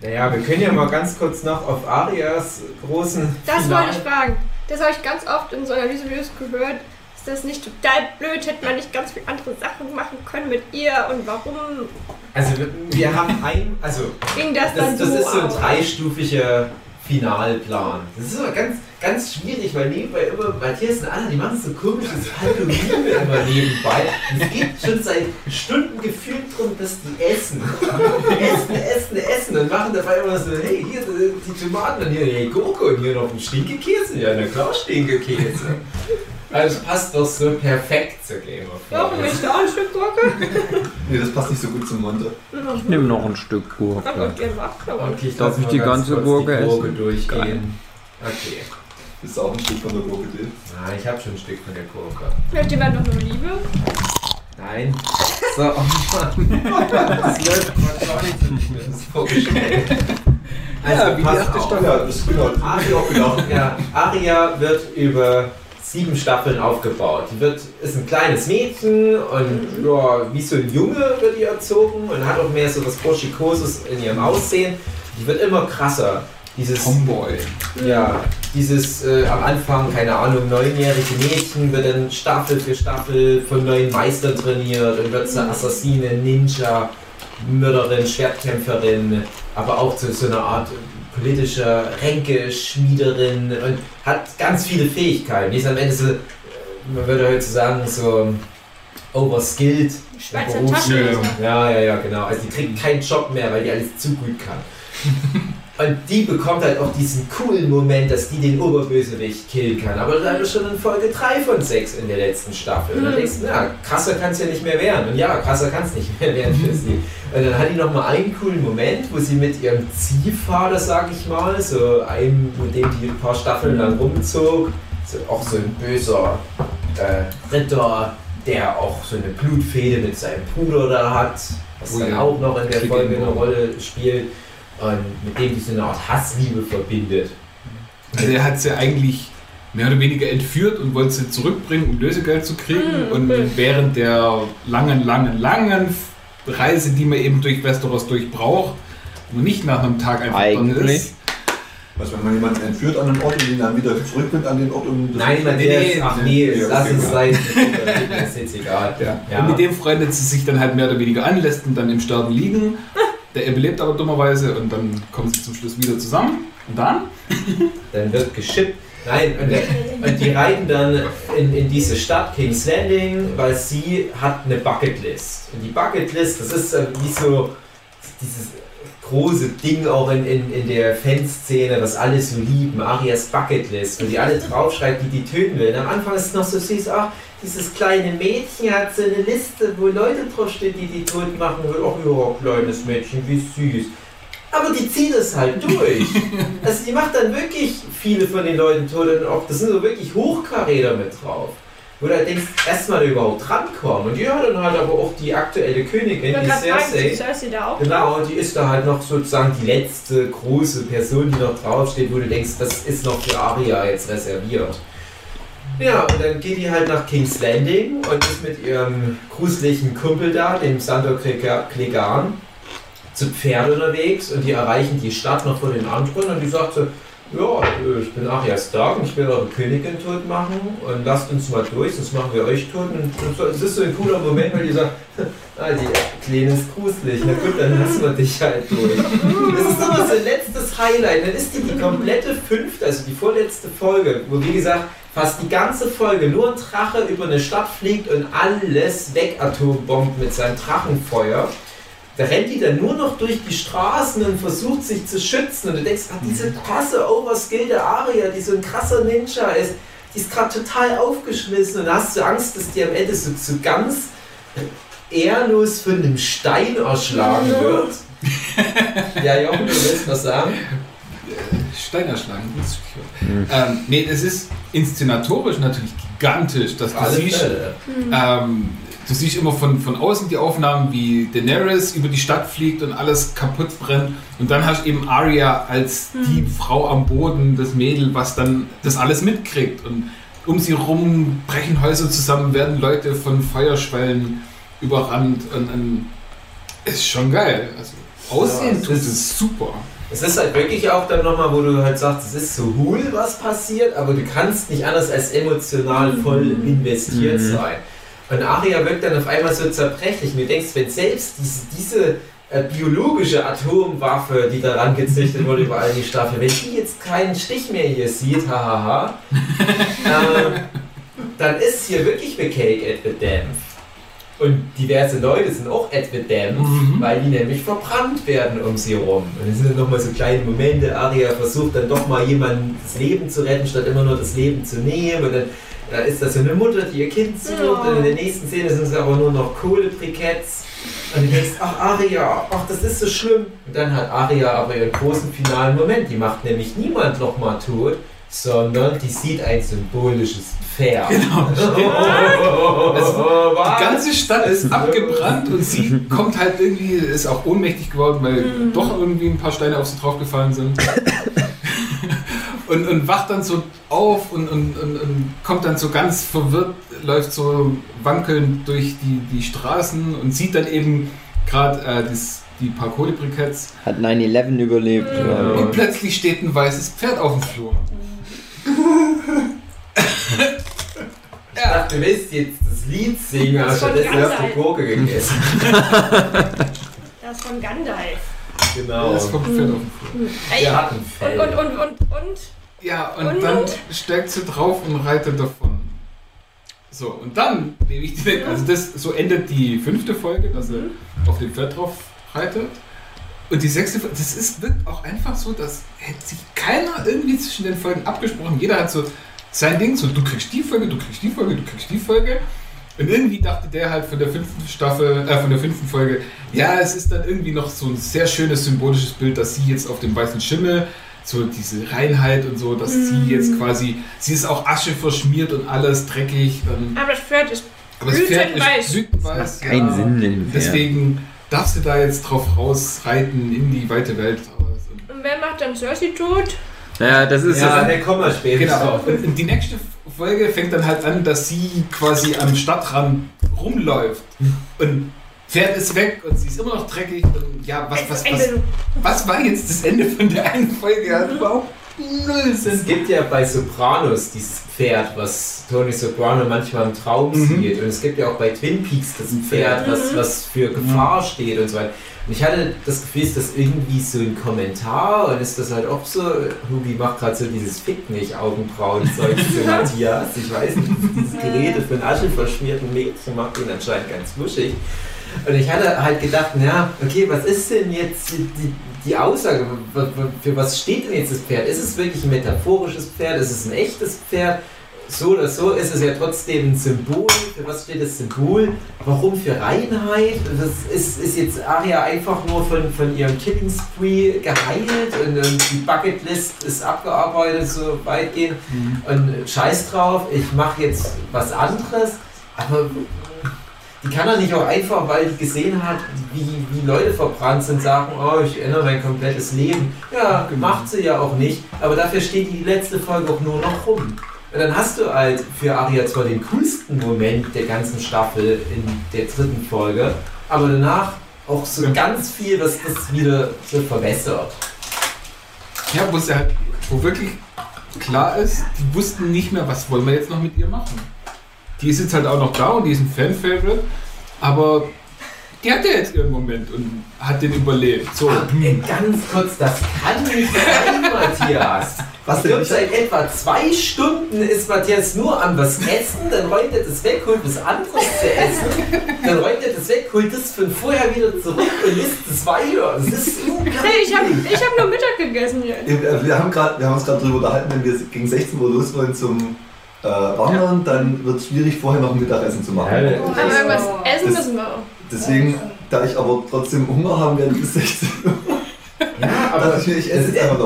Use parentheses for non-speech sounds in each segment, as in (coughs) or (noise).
Naja, wir können ja mal ganz kurz noch auf Arias großen. Das Finale- wollte ich fragen. Das habe ich ganz oft in so Analysevideos gehört. Ist das nicht total blöd? Hätte man nicht ganz viele andere Sachen machen können mit ihr? Und warum Also wir, haben ein, also ging das, dann das, das so ist so ein dreistufiger Finalplan. Das ist aber ganz, ganz schwierig, weil nebenbei immer Matthias und Anna, die machen so komisches Halloween immer nebenbei. Und es geht schon seit Stunden gefühlt drum, dass die essen. essen, essen, essen und machen dabei immer so, hey, hier sind die Tomaten und hier die Gurke und hier noch ein Stinkekäse. Ja, na klar, Stinkekäse. Also es passt doch so perfekt zur Game of Warum Thrones. nicht da ein Stück Gurke? Nee, das passt nicht so gut zum Monte. Ich nehme noch ein Stück Gurke. Okay, Darf lass ich die ganz ganze Gurke die Gurke essen? durchgehen. Geil. Okay. Das ist auch ein Stück von der Gurke, Dave. Nein, ich habe schon ein Stück von der Gurke. Möchte jemand noch eine Liebe? Nein. So, (laughs) oh Mann. Das läuft mir das vorgestellt Also, Ja, wie die auf. Staffel. Ja, das ist genau. Aria, ja, Aria wird über sieben Staffeln aufgebaut. Die wird, ist ein kleines Mädchen und ja, wie so ein Junge wird die erzogen und hat auch mehr so was Burschikoses in ihrem Aussehen. Die wird immer krasser. Dieses Tomboy. ja, dieses äh, am Anfang, keine Ahnung, neunjährige Mädchen wird dann Staffel für Staffel von neuen Meistern trainiert und wird zur Assassine, Ninja, Mörderin, Schwertkämpferin, aber auch zu so einer Art politischer Ränkeschmiederin und hat ganz viele Fähigkeiten. Die ist am Ende so, man würde heute sagen, so overskilled. Schweizer. Taschenmesser. Ja, ja, ja, genau. Also die kriegt keinen Job mehr, weil die alles zu gut kann. (laughs) Und die bekommt halt auch diesen coolen Moment, dass die den Oberbösewicht killen kann. Aber leider schon in Folge 3 von 6 in der letzten Staffel. Und dann denkst du, na, krasser kann es ja nicht mehr werden. Und ja, krasser kann es nicht mehr werden für sie. Und dann hat die nochmal einen coolen Moment, wo sie mit ihrem Ziehvater, sag ich mal, so einem, mit dem die ein paar Staffeln lang rumzog, so, auch so ein böser äh, Ritter, der auch so eine Blutfehde mit seinem Bruder da hat, was Oh dann auch noch in der Folge eine. Rolle spielt und mit dem die so eine Art Hassliebe verbindet. Also er hat sie eigentlich mehr oder weniger entführt und wollte sie zurückbringen, um Lösegeld zu kriegen. Mhm, Und während der langen, langen, langen Reise, die man eben durch Westeros durch braucht, wo nicht nach einem Tag einfach Eigentlich. ist. Was, wenn man jemanden entführt an einen Ort und ihn dann wieder zurückbringt an den Ort und das Nein, man Nee, nee, nee, ach nee, nee, lass es sein. (laughs) Das ist jetzt egal. Ja. Ja. Und mit dem freundet sie sich dann halt mehr oder weniger an, lässt ihn dann im Sterben liegen. Der überlebt aber dummerweise und dann kommen sie zum Schluss wieder zusammen. Und dann? (laughs) Dann wird geschippt. Nein, und, der, und die reiten dann in, in diese Stadt, King's Landing, weil sie hat eine Bucketlist. Und die Bucketlist, das ist äh, wie so dieses große Ding auch in, in, in der Fanszene, was alle so lieben, Arias Bucketlist, wo die alle draufschreibt, die die töten will. Und am Anfang ist es noch so süß, ach, dieses kleine Mädchen hat so eine Liste, wo Leute draufstehen, die die tot machen will. Ach ja, kleines Mädchen, wie süß. Aber die zieht es halt durch. (laughs) Also die macht dann wirklich viele von den Leuten tot und auch, das sind so wirklich Hochkaräter mit drauf. Wo du halt denkst, erstmal überhaupt rankommen. Und die hat dann halt aber auch die aktuelle Königin, die Cersei. Cersei da auch? Genau, die ist da halt noch sozusagen die letzte große Person, die noch draufsteht, wo du denkst, das ist noch für Arya jetzt reserviert. Ja, und dann geht die halt nach King's Landing und ist mit ihrem gruseligen Kumpel da, dem Sandor Clegane, zu Pferd unterwegs und die erreichen die Stadt noch vor den Anspruch und die sagt so, ja, ich bin Arya Stark und ich will eure Königin tot machen und lasst uns mal durch, sonst machen wir euch tot. Und es ist so ein cooler Moment, weil die sagt, (laughs) ah, die Kleine ist gruselig, na gut, dann lassen wir dich halt durch. Das ist nochmal so ein letztes Highlight, dann ist die die komplette fünfte, also die vorletzte Folge, wo wie gesagt fast die ganze Folge nur ein Drache über eine Stadt fliegt und alles wegatombombt mit seinem Drachenfeuer. Da rennt die dann nur noch durch die Straßen und versucht sich zu schützen. Und du denkst, ah, diese krasse overskillte Aria, die so ein krasser Ninja ist, die ist gerade total aufgeschmissen und da hast du Angst, dass die am Ende so, so ganz ehrlos von einem Stein erschlagen wird. (laughs) ja, Jochen, du willst was sagen? Stein erschlagen. das ist schön. Ähm, nee, es ist inszenatorisch natürlich gigantisch, dass du Alle siehst, ähm, du siehst immer von, von außen die Aufnahmen, wie Daenerys über die Stadt fliegt und alles kaputt brennt. Und dann hast du eben Arya als die Frau am Boden, das Mädel, was dann das alles mitkriegt. Und um sie rum brechen Häuser zusammen, werden Leute von Feuerschwellen überrannt. Und, und ist schon geil. Also, Aussehen Ja, tut es super. Es ist halt wirklich auch dann nochmal, wo du halt sagst, es ist so cool, was passiert, aber du kannst nicht anders als emotional voll investiert Mhm. sein. Und Aria wirkt dann auf einmal so zerbrechlich. Und du denkst, wenn selbst diese, diese äh, biologische Atomwaffe, die daran gezüchtet wurde über all die Staffel, wenn die jetzt keinen Stich mehr hier sieht, hahaha, (laughs) ähm, dann ist hier wirklich the cake at the dam. Und diverse Leute sind auch at the dam, Mhm. weil die nämlich verbrannt werden um sie rum. Und es sind dann nochmal so kleine Momente. Aria versucht dann doch mal jemandem das Leben zu retten, statt immer nur das Leben zu nehmen. Und dann da ist da so eine Mutter, die ihr Kind sucht. Ja. Und in der nächsten Szene sind es aber nur noch Kohlebriketts. Und du denkst, ach Aria, ach das ist so schlimm. Und dann hat Aria aber ihren großen finalen Moment. Die macht nämlich niemand nochmal tot, sondern die sieht ein symbolisches Pferd. Genau. (laughs) Also, Die ganze Stadt ist abgebrannt und sie kommt halt irgendwie, ist auch ohnmächtig geworden, weil doch irgendwie ein paar Steine auf sie draufgefallen sind. Und, und wacht dann so auf und, und, und, und kommt dann so ganz verwirrt, läuft so wankelnd durch die, die Straßen und sieht dann eben gerade äh, das- die paar Kohlebriketts. Hat 9-11 überlebt. Ja. Und plötzlich steht ein weißes Pferd auf dem Flur. Ich dachte, du willst jetzt das Lied singen, aber Das stattdessen hast du. Gurke gegessen. (laughs) Das ist von Gandalf. Genau. Es kommt ein Pferd auf dem Flur. Ey, Der hat ein und, und, und, und, und. Ja, und, Und? dann steigt sie drauf und reitet davon. So, und dann nehme ich die, also das, so endet die fünfte Folge, dass er auf dem Pferd drauf reitet. Und die sechste Folge, das ist, wirkt auch einfach so, dass hätte sich keiner irgendwie zwischen den Folgen abgesprochen. Jeder hat so sein Ding, so du kriegst die Folge, du kriegst die Folge, du kriegst die Folge. Und irgendwie dachte der halt von der fünften Staffel, äh, von der fünften Folge, ja, es ist dann irgendwie noch so ein sehr schönes symbolisches Bild, dass sie jetzt auf dem weißen Schimmel so diese Reinheit und so, dass sie jetzt quasi, sie ist auch Asche verschmiert und alles dreckig. Und, Aber das Pferd ist. aber das Pferd Blütenweiß. ist blütenweiß. Das macht keinen Sinn, den Pferd. Deswegen darf sie da jetzt drauf rausreiten in die weite Welt. Und wer macht dann Cersei tot? Ja, das ist Ja, der kommen wir später Genau. und die nächste Folge fängt dann halt an, dass sie quasi am Stadtrand rumläuft. Und Pferd ist weg und sie ist immer noch dreckig. Und ja, was, was, was, was war jetzt das Ende von der einen Folge? Hat überhaupt null Es Sinn. gibt ja bei Sopranos dieses Pferd, was Tony Soprano manchmal im Traum Mhm. sieht. Und es gibt ja auch bei Twin Peaks das Pferd, was, was für Gefahr steht und so weiter. Und ich hatte das Gefühl, ist das irgendwie so ein Kommentar und ist das halt auch so, Hugi macht gerade so dieses Fick nicht Augenbrauen-Zeug zu (laughs) Matthias. Ich weiß nicht, dieses Gerede von Asche verschmierten Mädchen macht ihn anscheinend ganz wuschig. Und ich hatte halt gedacht, ja, okay, was ist denn jetzt die, die, Aussage? Für was steht denn jetzt das Pferd? Ist es wirklich ein metaphorisches Pferd? Ist es ein echtes Pferd? So oder so ist es ja trotzdem ein Symbol. Für was steht das Symbol? Warum für Reinheit? Das ist, ist jetzt Aria einfach nur von, von ihrem Killing Spree geheilt und, und die Bucketlist ist abgearbeitet, so weitgehend. Und scheiß drauf, ich mache jetzt was anderes. Aber die kann er nicht auch einfach, weil die gesehen hat, wie, wie Leute verbrannt sind, sagen, oh, ich ändere mein komplettes Leben. Ja, Genau. macht sie ja auch nicht, aber dafür steht die letzte Folge auch nur noch rum. Und dann hast du halt für Aria zwar den coolsten Moment der ganzen Staffel in der dritten Folge, aber danach auch so Ja. ganz viel, was das wieder so verbessert. Ja, wo es halt, wo wirklich klar ist, die wussten nicht mehr, was wollen wir jetzt noch mit ihr machen. Die ist jetzt halt auch noch da und die ist ein Fan-Favorite, aber die hat ja jetzt ihren Moment und hat den überlebt. So, ey, ganz kurz, das kann nicht sein, (laughs) Matthias. Was denn? seit etwa zwei Stunden ist Matthias nur am was essen, dann räumt er das weg, holt was anderes zu essen, dann räumt er das weg, holt das von vorher wieder zurück und isst es weiter. Das ist (laughs) Hey, ich habe ich hab nur Mittag gegessen jetzt. Wir haben, grad, wir haben uns gerade darüber unterhalten, wenn wir gegen 16 Uhr los wollen zum äh, Wandern, dann wird es schwierig, vorher noch ein Mittagessen zu machen. Ja, Aber irgendwas essen Das- müssen wir auch. Deswegen, da ich aber trotzdem Hunger haben werde bis 16 Uhr, Ja, aber ich mir, ich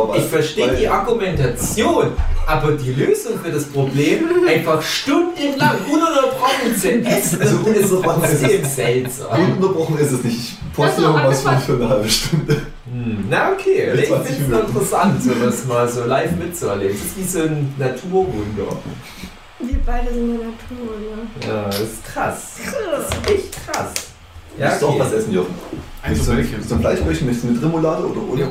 was. ich verstehe die Argumentation, aber die Lösung für das Problem, einfach stundenlang ununterbrochen zu essen, Also ist ununterbrochen ist trotzdem seltsam. Ununterbrochen ist es nicht. Ich Das poste noch was von für eine halbe Stunde. Hm, Na okay, Ja, ich 20 finde es interessant, sowas mal so live mitzuerleben. Das ist wie so ein Naturwunder. Wir beide sind in der Natur, ne? Ja, das ist krass. Das ist echt krass. Ja, Ja, du auch okay. was essen, Jochen. Also so, welche? so ein Fleischbällchen möchtest du mit Remoulade oder ohne?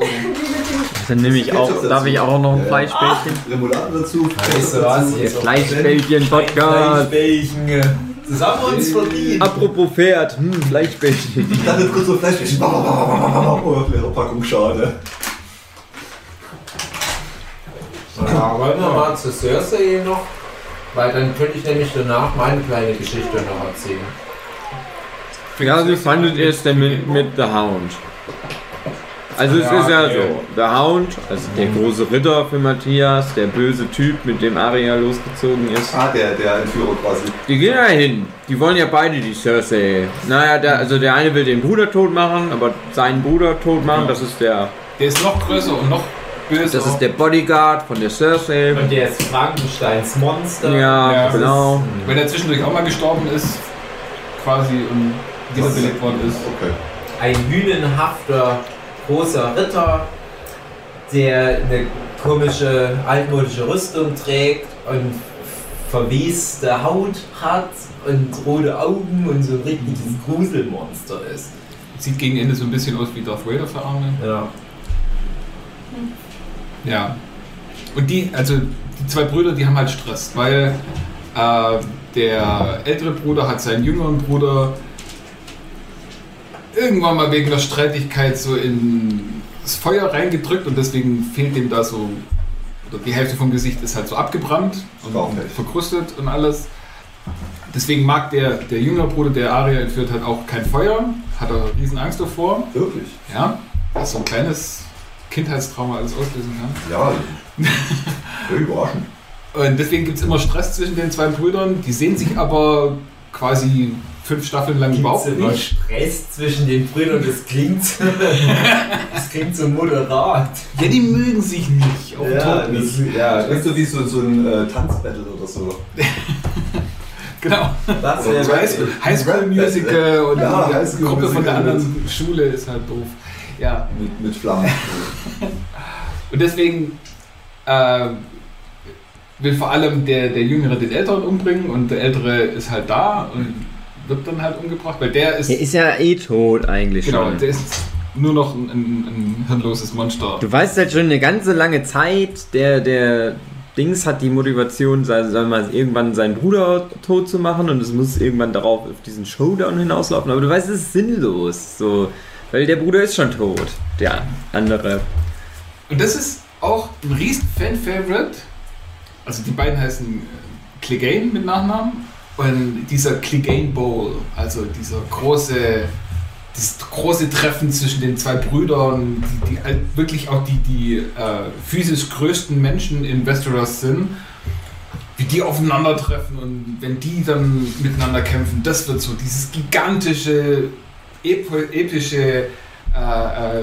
Dann nehme ich auch, darf ich auch noch ein Ja. Fleischbällchen? Remoulade dazu, Weißt du was, Fleischbällchen-Podcast. Fleischbällchen. Das haben wir uns verdient. Apropos Pferd, hm, Fleischbällchen. Ich dachte kurz so Fleischbällchen. Oh, leere Packung, schade. Ja, wollen wir mal zu Cersei noch? Weil dann könnte ich nämlich danach meine kleine Geschichte noch erzählen. Ja, wie fandet ihr es denn mit, mit The Hound? Also es Ja, ist ja okay. so, The Hound, also der große Ritter für Matthias, der böse Typ, mit dem Arya losgezogen ist. Ah, der, der Entführer quasi. Die gehen ja hin. Die wollen ja beide die Cersei. Naja, der, also der eine will den Bruder tot machen, aber seinen Bruder tot machen, das ist der, Der ist noch größer und noch böser. das ist der Bodyguard von der Cersei. Und der ist Frankensteins Monster. Ja, Ja, genau. Weil der zwischendurch auch mal gestorben ist, quasi und wiederbelebt worden ist. Okay. Ein hünenhafter großer Ritter, der eine komische altmodische Rüstung trägt und verweste Haut hat und rote Augen und so ein richtiges Gruselmonster ist. Sieht gegen Ende so ein bisschen aus wie Darth Vader für Arme. Ja. Ja. Und die, also die zwei Brüder, die haben halt Stress, weil äh, der ältere Bruder hat seinen jüngeren Bruder irgendwann mal wegen der Streitigkeit so in das Feuer reingedrückt und deswegen fehlt ihm da so, oder die Hälfte vom Gesicht ist halt so abgebrannt und verkrustet und alles. Deswegen mag der, der jüngere Bruder, der Aria entführt hat, auch kein Feuer, hat er riesen Angst davor. Wirklich? Ja, was so ein kleines Kindheitstrauma alles auslösen kann. Ja. (laughs) Sehr überraschend. Und deswegen gibt es immer Stress zwischen den zwei Brüdern. Die sehen sich aber quasi fünf Staffeln lang überhaupt immer nicht. Stress zwischen den Brüdern, das klingt, (laughs) das klingt so moderat. Ja, die mögen sich nicht. Tod nicht. das, ja, Das ist so wie so, so ein äh, Tanzbattle oder so. (laughs) Genau. das wäre so High School, High School Musical und Ja, die Gruppe von der anderen Schule ist halt doof. Ja. Mit, mit Flammen. (laughs) Und deswegen äh, will vor allem der, der Jüngere den Älteren umbringen und der Ältere ist halt da und wird dann halt umgebracht, weil der ist. Der ist ja eh tot eigentlich genau, schon. der ist nur noch ein, ein, ein hirnloses Monster. Du weißt halt schon eine ganze lange Zeit, der, der Dings hat die Motivation, sagen mal, irgendwann seinen Bruder tot zu machen und es muss irgendwann darauf auf diesen Showdown hinauslaufen. Aber du weißt, es ist sinnlos, so, weil der Bruder ist schon tot, der andere. Und das ist auch ein riesen Fan-Favorite. Also die beiden heißen äh, Clegane mit Nachnamen. Und dieser Clegane Bowl, also dieser große, das große Treffen zwischen den zwei Brüdern, die, die wirklich auch die, die äh, physisch größten Menschen in Westeros sind, wie die aufeinandertreffen und wenn die dann miteinander kämpfen, das wird so dieses gigantische, epische äh, äh,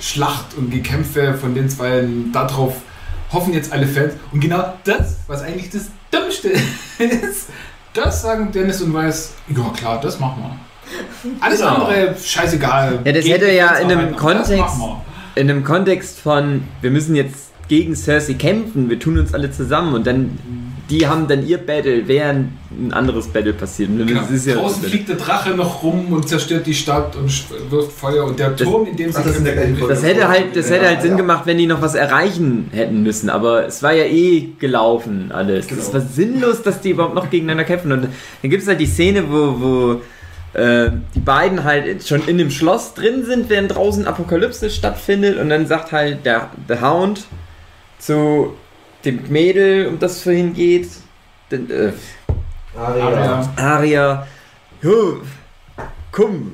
Schlacht und Gekämpfe von den zwei, darauf hoffen jetzt alle Fans. Und genau das, was eigentlich das Dümmste (laughs) ist, das sagen Dennis und Weiß, ja klar, das machen wir. Alles Genau. andere, scheißegal. Ja, das Geht hätte ja in einem das Kontext- In einem Kontext von, wir müssen jetzt gegen Cersei kämpfen, wir tun uns alle zusammen und dann, die haben dann ihr Battle, während ein anderes Battle passiert. Genau. das ist ja Draußen fliegt der Drache noch rum und zerstört die Stadt und wirft Feuer und der Das- Turm, in dem Ach, das in der gleichen Folge. Das hätte halt, das Ja, hätte halt Sinn ja. gemacht, wenn die noch was erreichen hätten müssen. Aber es war ja eh gelaufen alles. Genau. Es war sinnlos, dass die überhaupt noch gegeneinander kämpfen. Und dann gibt es halt die Szene, wo, wo äh, die beiden halt schon in dem Schloss drin sind, während draußen Apokalypse stattfindet. Und dann sagt halt der, der Hound zu dem Mädel, um das es vorhin geht, den, äh, Aria. Aria. "Jo, komm,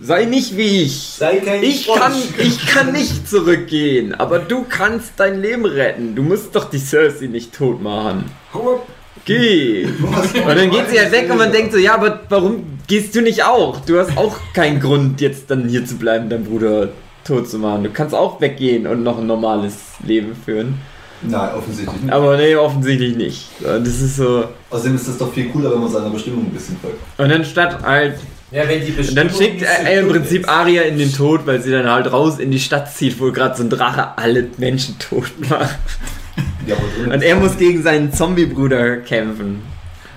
sei nicht wie ich. Sei kein Ich Frosch. kann, ich kann nicht zurückgehen, aber du kannst dein Leben retten. Du musst doch die Cersei nicht tot machen. Hau ab. Geh. Und dann geht sie halt weg und man denkt so, ja, aber warum gehst du nicht auch? Du hast auch keinen Grund, jetzt dann hier zu bleiben, deinen Bruder tot zu machen. Du kannst auch weggehen und noch ein normales Leben führen. Nein, offensichtlich nicht. Aber nee, offensichtlich nicht. Das ist so. Außerdem ist das doch viel cooler, wenn man seiner Bestimmung ein bisschen folgt. Und dann statt halt. Ja, wenn die Und Bestimmung dann schickt er im Prinzip ist. Aria in den Tod, weil sie dann halt raus in die Stadt zieht, wo gerade so ein Drache alle Menschen tot macht. Ja, Und er muss gegen seinen Zombie-Bruder kämpfen.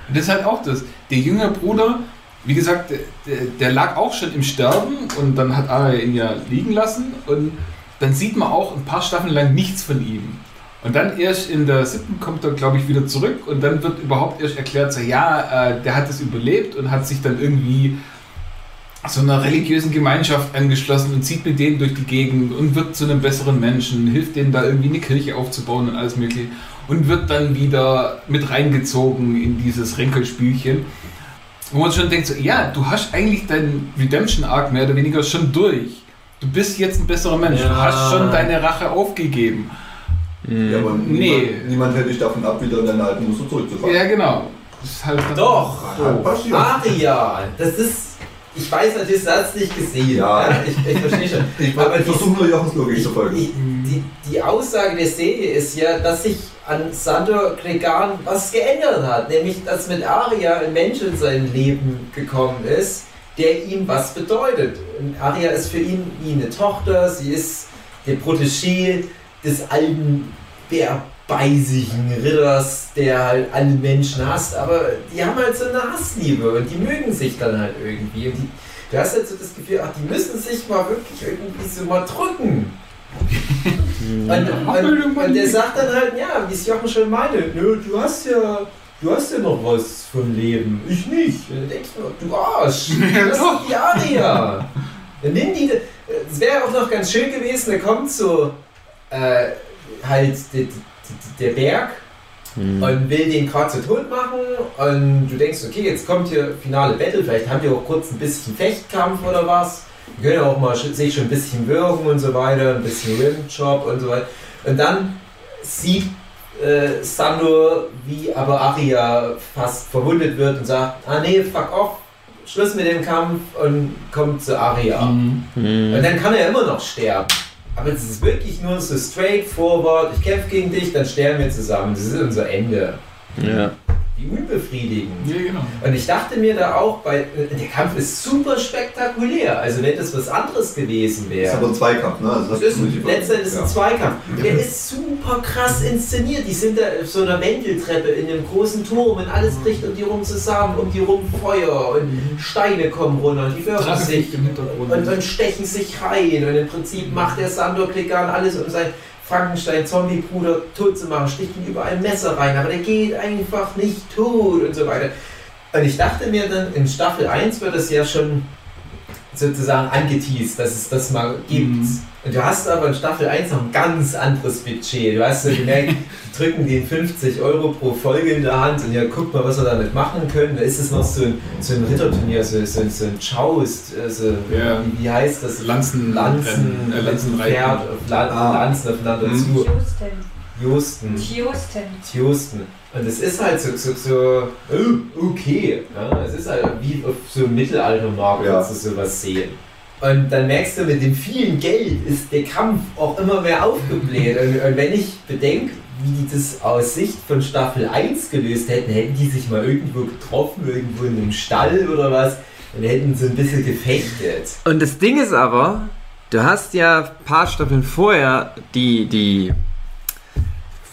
Und das ist halt auch das. Der jüngere Bruder wie gesagt, der, der lag auch schon im Sterben und dann hat Arya ihn ja liegen lassen und dann sieht man auch ein paar Staffeln lang nichts von ihm. Und dann erst in der siebten kommt er, glaube ich, wieder zurück und dann wird überhaupt erst erklärt, so, ja, äh, der hat es überlebt und hat sich dann irgendwie so einer religiösen Gemeinschaft angeschlossen und zieht mit denen durch die Gegend und wird zu einem besseren Menschen, hilft denen da irgendwie eine Kirche aufzubauen und alles mögliche und wird dann wieder mit reingezogen in dieses Ränkelspielchen. Wo man schon denkt, so, ja, du hast eigentlich deinen Redemption-Arc mehr oder weniger schon durch. Du bist jetzt ein besserer Mensch, du Ja. hast schon deine Rache aufgegeben. Ja, aber Nee. niemand, niemand hält dich davon ab, wieder in deine alten Muster zurückzufallen. Ja, genau. Das ist halt Doch. So. Aria, das ist. Ich weiß natürlich, du hast es nicht gesehen. Ja. Ja. Ich, ich verstehe schon. Ich, Aber ich die- versuche nur Jochens Logik zu folgen. ich, die, die Aussage der Serie ist ja, dass sich an Sandor Clegane was geändert hat. Nämlich, dass mit Aria ein Mensch in sein Leben gekommen ist, der ihm was bedeutet. Und Aria ist für ihn wie eine Tochter, sie ist der Protégé des alten bärbeisigen Ritters, der halt alle Menschen hasst. Aber die haben halt so eine Hassliebe und die mögen sich dann halt irgendwie. Und die, du hast halt so das Gefühl, ach, die müssen sich mal wirklich irgendwie so mal drücken. (laughs) Und, und, und der sagt dann halt, ja, wie es Jochen schon meinte, nö, du hast ja, du hast ja noch was vom Leben, ich nicht. Dann denkst du, du Arsch, das ist doch. doch die Aria. Dann nimm die, es wäre auch noch ganz schön gewesen, da kommt so äh, halt der, Berg und will den gerade zu tot machen und du denkst, okay, jetzt kommt hier finale Battle, vielleicht haben die auch kurz ein bisschen Fechtkampf oder was. Die können ja auch mal sich schon ein bisschen wirken und so weiter, ein bisschen Rimjob und so weiter. Und dann sieht äh, Sandor, wie aber Aria fast verwundet wird und sagt, ah nee, fuck off, Schluss mit dem Kampf und kommt zu Aria. Mhm. Und dann kann er immer noch sterben. Aber es ist wirklich nur so straightforward, ich kämpfe gegen dich, dann sterben wir zusammen. Das ist unser Ende. Ja. Wie unbefriedigend. Ja, genau. Und ich dachte mir da auch, bei, der Kampf ist super spektakulär. Also wenn das was anderes gewesen Das ist aber wäre. ein Zweikampf, ne? Also Das ist ein, letztendlich ist ein Zweikampf. Der ist super krass inszeniert. Die sind da auf so einer Wendeltreppe in einem großen Turm und alles bricht um die rum zusammen, um die rum Feuer und Steine kommen runter und die wirfen Drache sich fliegt im Hintergrund. und, und stechen sich rein. Und im Prinzip macht der Sandor Klickern alles, um seinen Frankenstein-Zombie-Bruder tot zu machen, sticht ihm überall Messer rein, aber der geht einfach nicht tot und so weiter. Und ich dachte mir dann, in Staffel 1 wird es ja schon sozusagen angeteased, dass es das mal gibt. Mhm. Und du hast aber in Staffel 1 noch ein ganz anderes Budget. Du hast so gemerkt, (laughs) die drücken den 50 Euro pro Folge in der Hand und ja, guck mal, was wir damit machen können. Da ist es noch so ein, so ein Ritterturnier, so, so, so ein Joust, also, Ja. wie, wie heißt das? Lanzen, Lanzen, äh, Lanzenreiten. Pferd, auf Lan Ah. Lanzen aufeinander Mhm. zu. Houston. Josten. Houston. Houston. Und es ist halt so, so, so oh, okay. Ja, es ist halt wie auf so einem Mittelaltermarkt, Ja. kannst du sowas sehen. Und dann merkst du, mit dem vielen Geld ist der Kampf auch immer mehr aufgebläht. Und, und wenn ich bedenke, wie die das aus Sicht von Staffel 1 gelöst hätten, hätten die sich mal irgendwo getroffen, irgendwo in einem Stall oder was, und hätten so ein bisschen gefechtet. Und das Ding ist aber, du hast ja ein paar Staffeln vorher die, die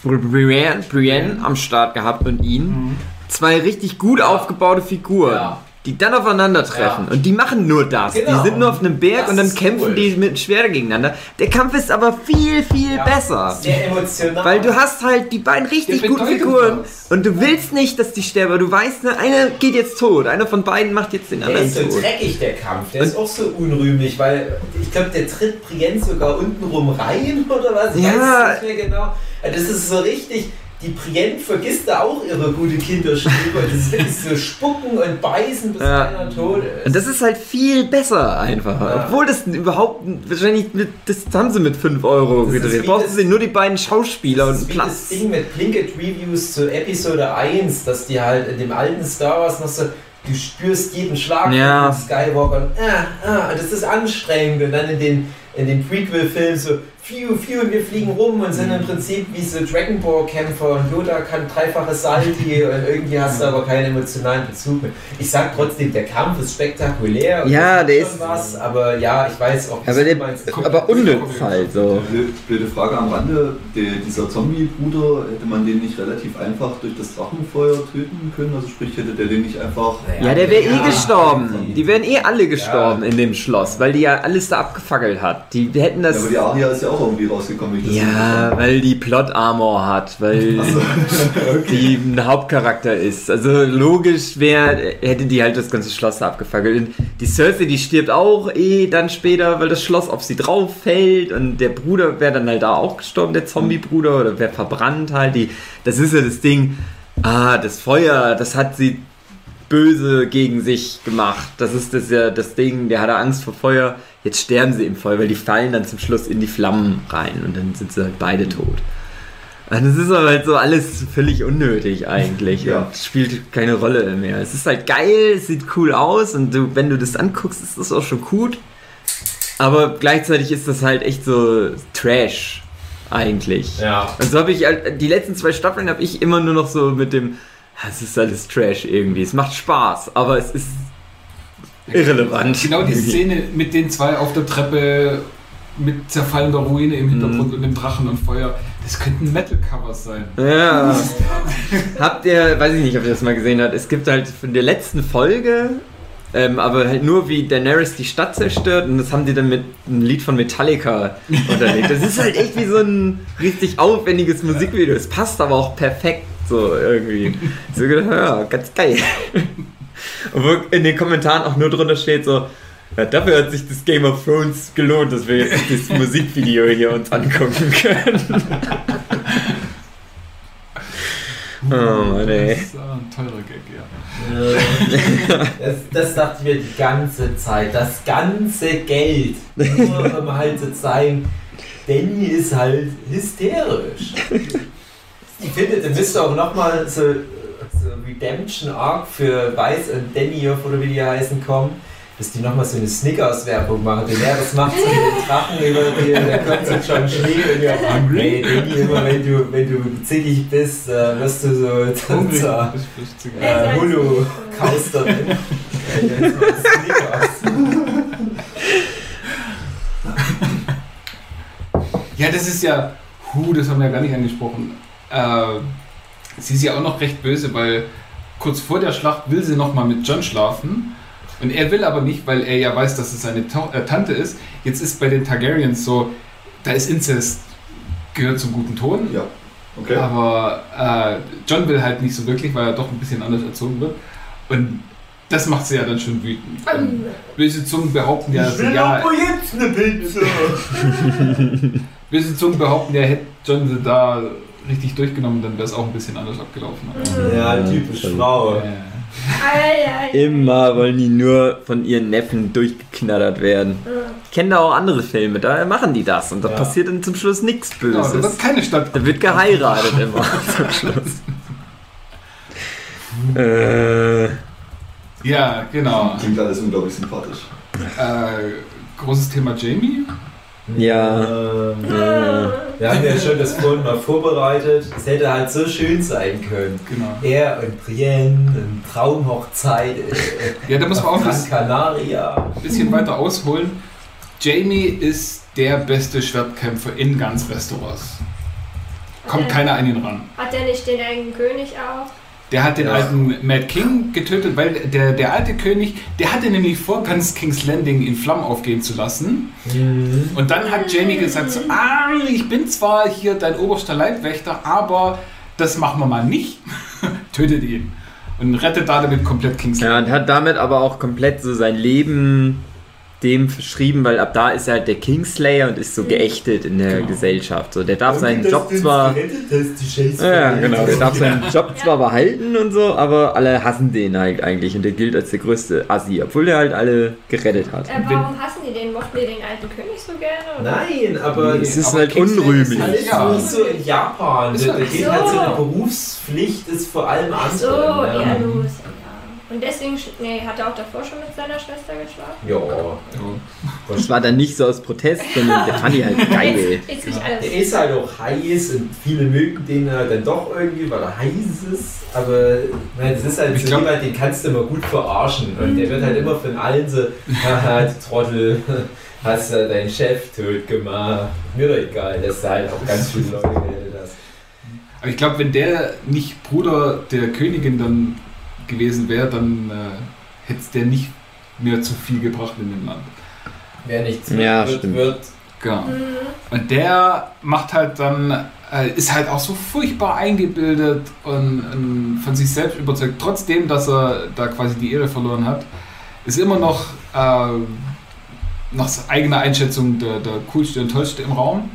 Brienne, Brienne am Start gehabt und ihn. Zwei richtig gut aufgebaute Figuren. Ja. Die dann aufeinandertreffen. Ja. Und die machen nur das. Genau. Die sind nur auf einem Berg Das und dann kämpfen cool. die mit Schwerter gegeneinander. Der Kampf ist aber viel, viel Ja, besser. Sehr emotional. Weil du hast halt die beiden richtig Der guten Figuren was. und du willst nicht, dass die sterben. Du weißt, ne, einer geht jetzt tot. Einer von beiden macht jetzt den Der anderen ist so tot. dreckig, der Kampf. Der ist auch so unrühmlich, weil ich glaube, der tritt Brienne sogar unten rum rein (laughs) oder was? Ich Ja. weiß es nicht mehr genau. Das ist so richtig. Die Brienne vergisst da auch ihre gute Kinderstube. Das ist wirklich so spucken und beißen, bis Ja. einer tot ist. Und das ist halt viel besser einfach. Ja. Obwohl das überhaupt wahrscheinlich mit, das haben sie mit 5 Euro Das ist gedreht. Brauchst das- du nur die beiden Schauspieler das und ist wie Platz. das Ding mit Plinkett Reviews zu Episode 1, dass die halt in dem alten Star Wars noch so, du spürst jeden Schlag Ja. von Skywalker und, ah, ah, das ist anstrengend und dann in den, in den Prequel-Filmen so, Fiu, Fiu und wir fliegen rum und sind im Prinzip wie so Dragon Ball Kämpfer und Yoda kann dreifache Salti (laughs) und irgendwie hast du aber keinen emotionalen Bezug mehr. Ich sag trotzdem, der Kampf ist spektakulär und Ja, der ist- was, aber ja, ich weiß auch, Aber, der, aber unnütz halt so. Blö- Blöde Frage am Rande. Der, dieser Zombie-Bruder, hätte man den nicht relativ einfach durch das Drachenfeuer töten können? Also sprich, hätte der den nicht einfach... Ja, der wäre ja, eh gestorben. Die wären eh alle gestorben in dem Schloss, weil die ja alles da abgefackelt hat. Die hätten Ja, das. aber die Aria ist ja auch irgendwie rausgekommen. ich das Ja, weil die Plot-Armor hat, weil (laughs) die ein Hauptcharakter ist. Also logisch wäre, hätte die halt das ganze Schloss abgefackelt. Und die Cersei, die stirbt auch eh dann später, weil das Schloss auf sie drauf fällt. Und der Bruder wäre dann halt da auch gestorben, der Zombie-Bruder, oder wäre verbrannt halt. Die, das ist ja das Ding. Ah, das Feuer, das hat sie böse gegen sich gemacht. Das ist das ja das Ding, der hatte Angst vor Feuer. Jetzt sterben sie im Feuer, weil die fallen dann zum Schluss in die Flammen rein und dann sind sie halt beide tot. Und das ist aber halt so alles völlig unnötig eigentlich Ja. und spielt keine Rolle mehr. Es ist halt geil, es sieht cool aus und du, wenn du das anguckst, ist das auch schon gut. Aber gleichzeitig ist das halt echt so Trash eigentlich. Ja. Und so habe ich halt- die letzten zwei Staffeln habe ich immer nur noch so mit dem, "Ah, es ist alles Trash irgendwie. Es macht Spaß, aber es ist irrelevant. Genau die Szene mit den zwei auf der Treppe mit zerfallender Ruine im Hintergrund Mhm. und dem Drachen und Feuer. Das könnten Metal-Covers sein. Ja. Habt ihr, weiß ich nicht, ob ihr das mal gesehen habt, es gibt halt von der letzten Folge, ähm, aber halt nur wie Daenerys die Stadt zerstört und das haben die dann mit einem Lied von Metallica unterlegt. Das ist halt echt wie so ein richtig aufwendiges Musikvideo. Es passt aber auch perfekt so irgendwie. So gedacht, ja, ganz geil. Und wo in den Kommentaren auch nur drunter steht so, ja, dafür hat sich das Game of Thrones gelohnt, dass wir jetzt das (laughs) Musikvideo hier uns angucken können. Oh Mann, ey. Das ist ein teurer Gag, ja. Das, das dachte ich mir die ganze Zeit. Das ganze Geld. Nur um halt zu zeigen, Danny ist halt hysterisch. (laughs) Ich finde, da müsste auch nochmal so Redemption Arc für Weiß und Danny oder wie die heißen kommen. Dass die nochmal so eine Snickers-Werbung machen. Denn ja, das macht so mit den Drachen über die, da kommt so John Schnee und ja, hey Danny, immer wenn du, wenn du zickig bist, äh, wirst du so. (laughs) Ja. äh, Hulu Kauster drin. (laughs) Ja, jetzt mal Snickers. Ja, das ist ja, hu, das haben wir ja gar nicht angesprochen. Äh, sie ist ja auch noch recht böse, weil kurz vor der Schlacht will sie noch mal mit John schlafen. Und er will aber nicht, weil er ja weiß, dass es seine to äh, Tante ist. Jetzt ist bei den Targaryens so, da ist Inzest, gehört zum guten Ton. Ja, okay. Aber äh, John will halt nicht so wirklich, weil er doch ein bisschen anders erzogen wird. Und das macht sie ja dann schon wütend. Und böse Zungen behaupten ja, Ich will ja aber jetzt eine Pizza. (laughs) böse Zungen behaupten ja, hätte John sie da richtig durchgenommen, dann wäre es auch ein bisschen anders abgelaufen. Ja, typisch Frau. Ei. Immer wollen die nur von ihren Neffen durchgeknattert werden. Ich kenne da auch andere Filme, da machen die das und da Ja. passiert dann zum Schluss nichts genau, da wird Böses. keine Stadt. Da wird geheiratet immer (laughs) zum Schluss. äh, Ja, genau. Klingt alles unglaublich sympathisch. Äh, großes Thema Jamie. Ja. Ähm, Äh, wir haben ja schon das vorhin mal vorbereitet. Es hätte halt so schön sein können. Genau. Er und Brienne, eine Traumhochzeit äh, Ja, da muss man auch das Canaria. ein bisschen weiter ausholen. Jamie ist der beste Schwertkämpfer in ganz Westeros. Kommt Ja. keiner an ihn ran. Hat der nicht den eigenen König auch? Der hat den Ja. alten Mad King getötet, weil der, der alte König, der hatte nämlich vor, ganz King's Landing in Flammen aufgehen zu lassen. Mhm. Und dann hat Jamie gesagt, so, ah, ich bin zwar hier dein oberster Leibwächter, aber das machen wir mal nicht. (laughs) Tötet ihn. Und rettet damit komplett King's ja, Landing. und hat damit aber auch komplett so sein Leben dem verschrieben, weil ab da ist er halt der Kingslayer und ist so geächtet in der Genau. Gesellschaft. So, der darf seinen Job zwar. Ja, genau. Der darf seinen Job zwar behalten und so, aber alle hassen den halt eigentlich und der gilt als der größte Assi, obwohl der halt alle gerettet hat. Äh, warum hassen die den? Mochten die den alten König so gerne? Oder? Nein, aber Es ist aber halt unrühmlich. ist alles Ja. wie so in Japan. Ist Da, da halt- geht halt so so. eine Berufspflicht ist vor allem Ach so, ja. los. Ja. Und deswegen, nee, hat er auch davor schon mit seiner Schwester geschlafen? Ja. Das war dann nicht so aus Protest, sondern der fand die halt geil. Jetzt nicht Der alles. ist halt auch heiß und viele mögen den halt dann doch irgendwie, weil er heiß ist. Aber meine, das ist halt Ich so glaub- jemand, den kannst du immer gut verarschen. Und der wird halt immer von allen so, (laughs) haha, du Trottel, (laughs) hast du deinen Chef tot gemacht. Mir doch egal, das ist halt auch ganz viele Leute, die das. Aber ich glaube, wenn der nicht Bruder der Königin dann gewesen wäre, dann äh, hätte es der nicht mehr zu viel gebracht in dem Land. Wer nichts Ja, wird, stimmt. wird. Genau. Mhm. Und der macht halt dann, äh, ist halt auch so furchtbar eingebildet und, und von sich selbst überzeugt, trotzdem, dass er da quasi die Ehre verloren hat, ist immer noch äh, nach eigener Einschätzung der, der coolste und tollste im Raum.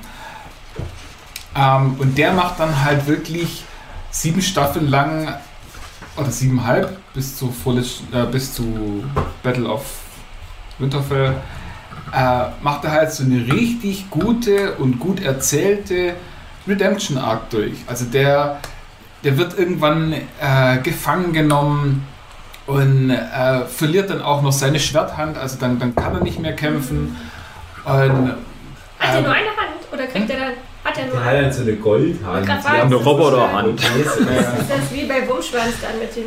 Ähm, und der macht dann halt wirklich sieben Staffeln lang, oder siebeneinhalb, bis zu, vorletz- äh, bis zu Battle of Winterfell, äh, macht er halt so eine richtig gute und gut erzählte Redemption Arc durch. Also der, der wird irgendwann äh, gefangen genommen und äh, verliert dann auch noch seine Schwerthand, also dann, dann kann er nicht mehr kämpfen. Und, Hat er ähm, nur eine Hand? Oder kriegt er dann. Hat er nur Der hat halt so eine Goldhand. Eine Roboterhand. Ist das wie bei Wurmschwanz dann mit dem.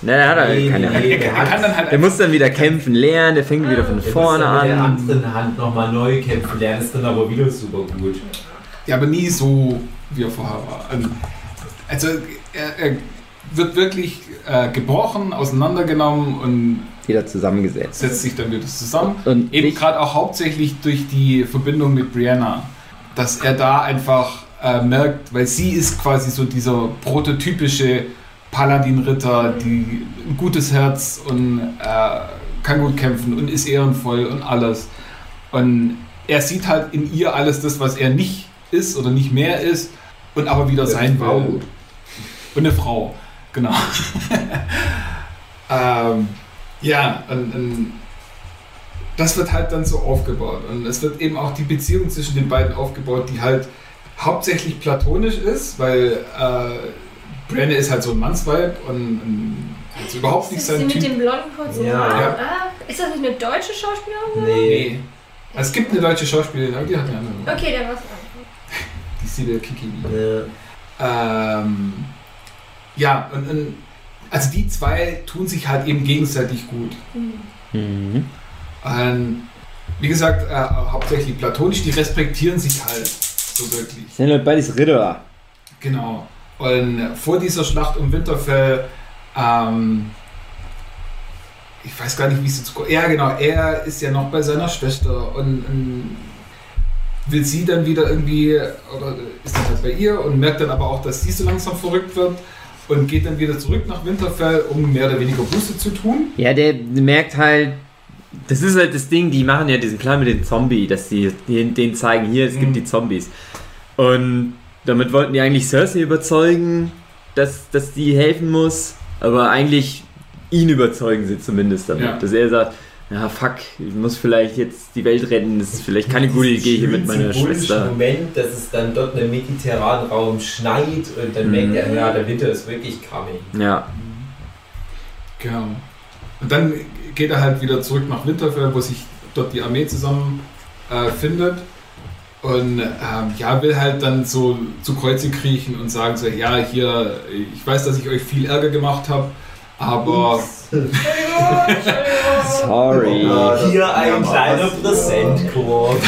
Ne, der hat Nee, keine nee, Hand. nee. er, er kann dann halt Der muss dann wieder kämpfen lernen, der fängt wieder von Der vorne muss dann mit der an. anderen Hand nochmal neu kämpfen lernen, ist dann aber wieder super gut. Ja, aber nie so, wie er vorher war. Also, Also er, er wird wirklich äh, gebrochen, auseinandergenommen und Wieder zusammengesetzt. setzt sich dann wieder zusammen. Und Eben gerade auch hauptsächlich durch die Verbindung mit Brianna, dass er da einfach äh, merkt, weil sie ist quasi so dieser prototypische Paladin-Ritter, die ein gutes Herz und äh, kann gut kämpfen und ist ehrenvoll und alles. Und er sieht halt in ihr alles das, was er nicht ist oder nicht mehr ist und aber wieder sein will. Und eine Frau, genau. (laughs) ähm, ja, und, und das wird halt dann so aufgebaut. Und es wird eben auch die Beziehung zwischen den beiden aufgebaut, die halt hauptsächlich platonisch ist, weil äh, Brenne ist halt so ein Mannsweib und, und hat so überhaupt Ist sie sein mit Typ. dem blonden kurzen Ja. Ja. Ah, ist das nicht eine deutsche Schauspielerin? Nee. Nee. Es gibt eine deutsche Schauspielerin, aber die hat eine andere. Okay, dann war's. (laughs) Die ist die der Kiki. Ja. Ähm, ja, und, und also die zwei tun sich halt eben gegenseitig gut. Mhm. Und wie gesagt, äh, hauptsächlich platonisch, die respektieren sich halt so wirklich. Sind halt beides Ritter. Genau. Und vor dieser Schlacht um Winterfell, ähm, ich weiß gar nicht, wie es jetzt. Ja, genau, er ist ja noch bei seiner Schwester und, und will sie dann wieder irgendwie, oder ist dann halt bei ihr und merkt dann aber auch, dass sie so langsam verrückt wird und geht dann wieder zurück nach Winterfell, um mehr oder weniger Buße zu tun. Ja, der merkt halt, das ist halt das Ding, die machen ja diesen Plan mit dem Zombie, dass die den, denen zeigen, hier, es Mhm. gibt die Zombies. Und damit wollten die eigentlich Cersei überzeugen, dass, dass die helfen muss, aber eigentlich ihn überzeugen sie zumindest damit, Ja. dass er sagt, ja fuck, ich muss vielleicht jetzt die Welt retten, das ist vielleicht keine gute Idee hier mit meiner Schwester. Moment, dass es dann dort in einem mediterranen Raum schneit und dann Mhm. merkt er, ja, der Winter ist wirklich coming. Ja, Genau. Und dann geht er halt wieder zurück nach Winterfell, wo sich dort die Armee zusammen äh, findet. Und ähm, ja, will halt dann so zu Kreuze kriechen und sagen so, ja, hier, ich weiß, dass ich euch viel Ärger gemacht habe, aber sorry. Hier ein Ja, kleiner? Präsentkorb.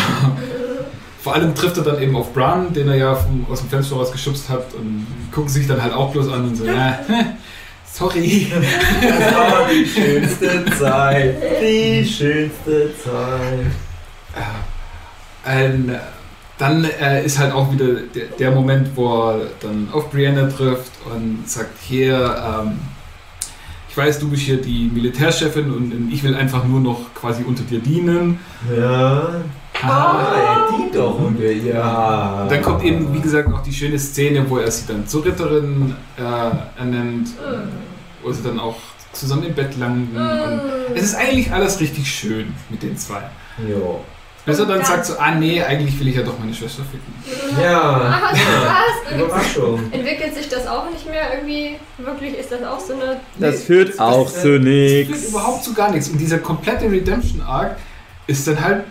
(laughs) vor allem trifft er dann eben auf Bran, den er ja vom, aus dem Fenster rausgeschubst hat und gucken sich dann halt auch bloß an und so, ja, sorry. Das war die schönste Zeit. Die schönste Zeit. Und, äh, dann äh, ist halt auch wieder der, der Moment, wo er dann auf Brianna trifft und sagt, hier, ähm, ich weiß, du bist hier die Militärchefin und ich will einfach nur noch quasi unter dir dienen. Ja. Ah, er dient doch ihr. Ja. Dann kommt eben, wie gesagt, auch die schöne Szene, wo er sie dann zur Ritterin äh, ernennt, wo sie dann auch zusammen im Bett landen. Und es ist eigentlich alles richtig schön mit den zwei. Er Und dann sagt so, ah nee, eigentlich will ich ja doch meine Schwester ficken. Ja, was? Überraschung. Entwickelt sich das auch nicht mehr irgendwie? Wirklich ist das auch so eine. Das Nee, führt das- auch das, zu äh, Das führt nichts. überhaupt zu gar nichts. Und dieser komplette Redemption-Arc ist dann halt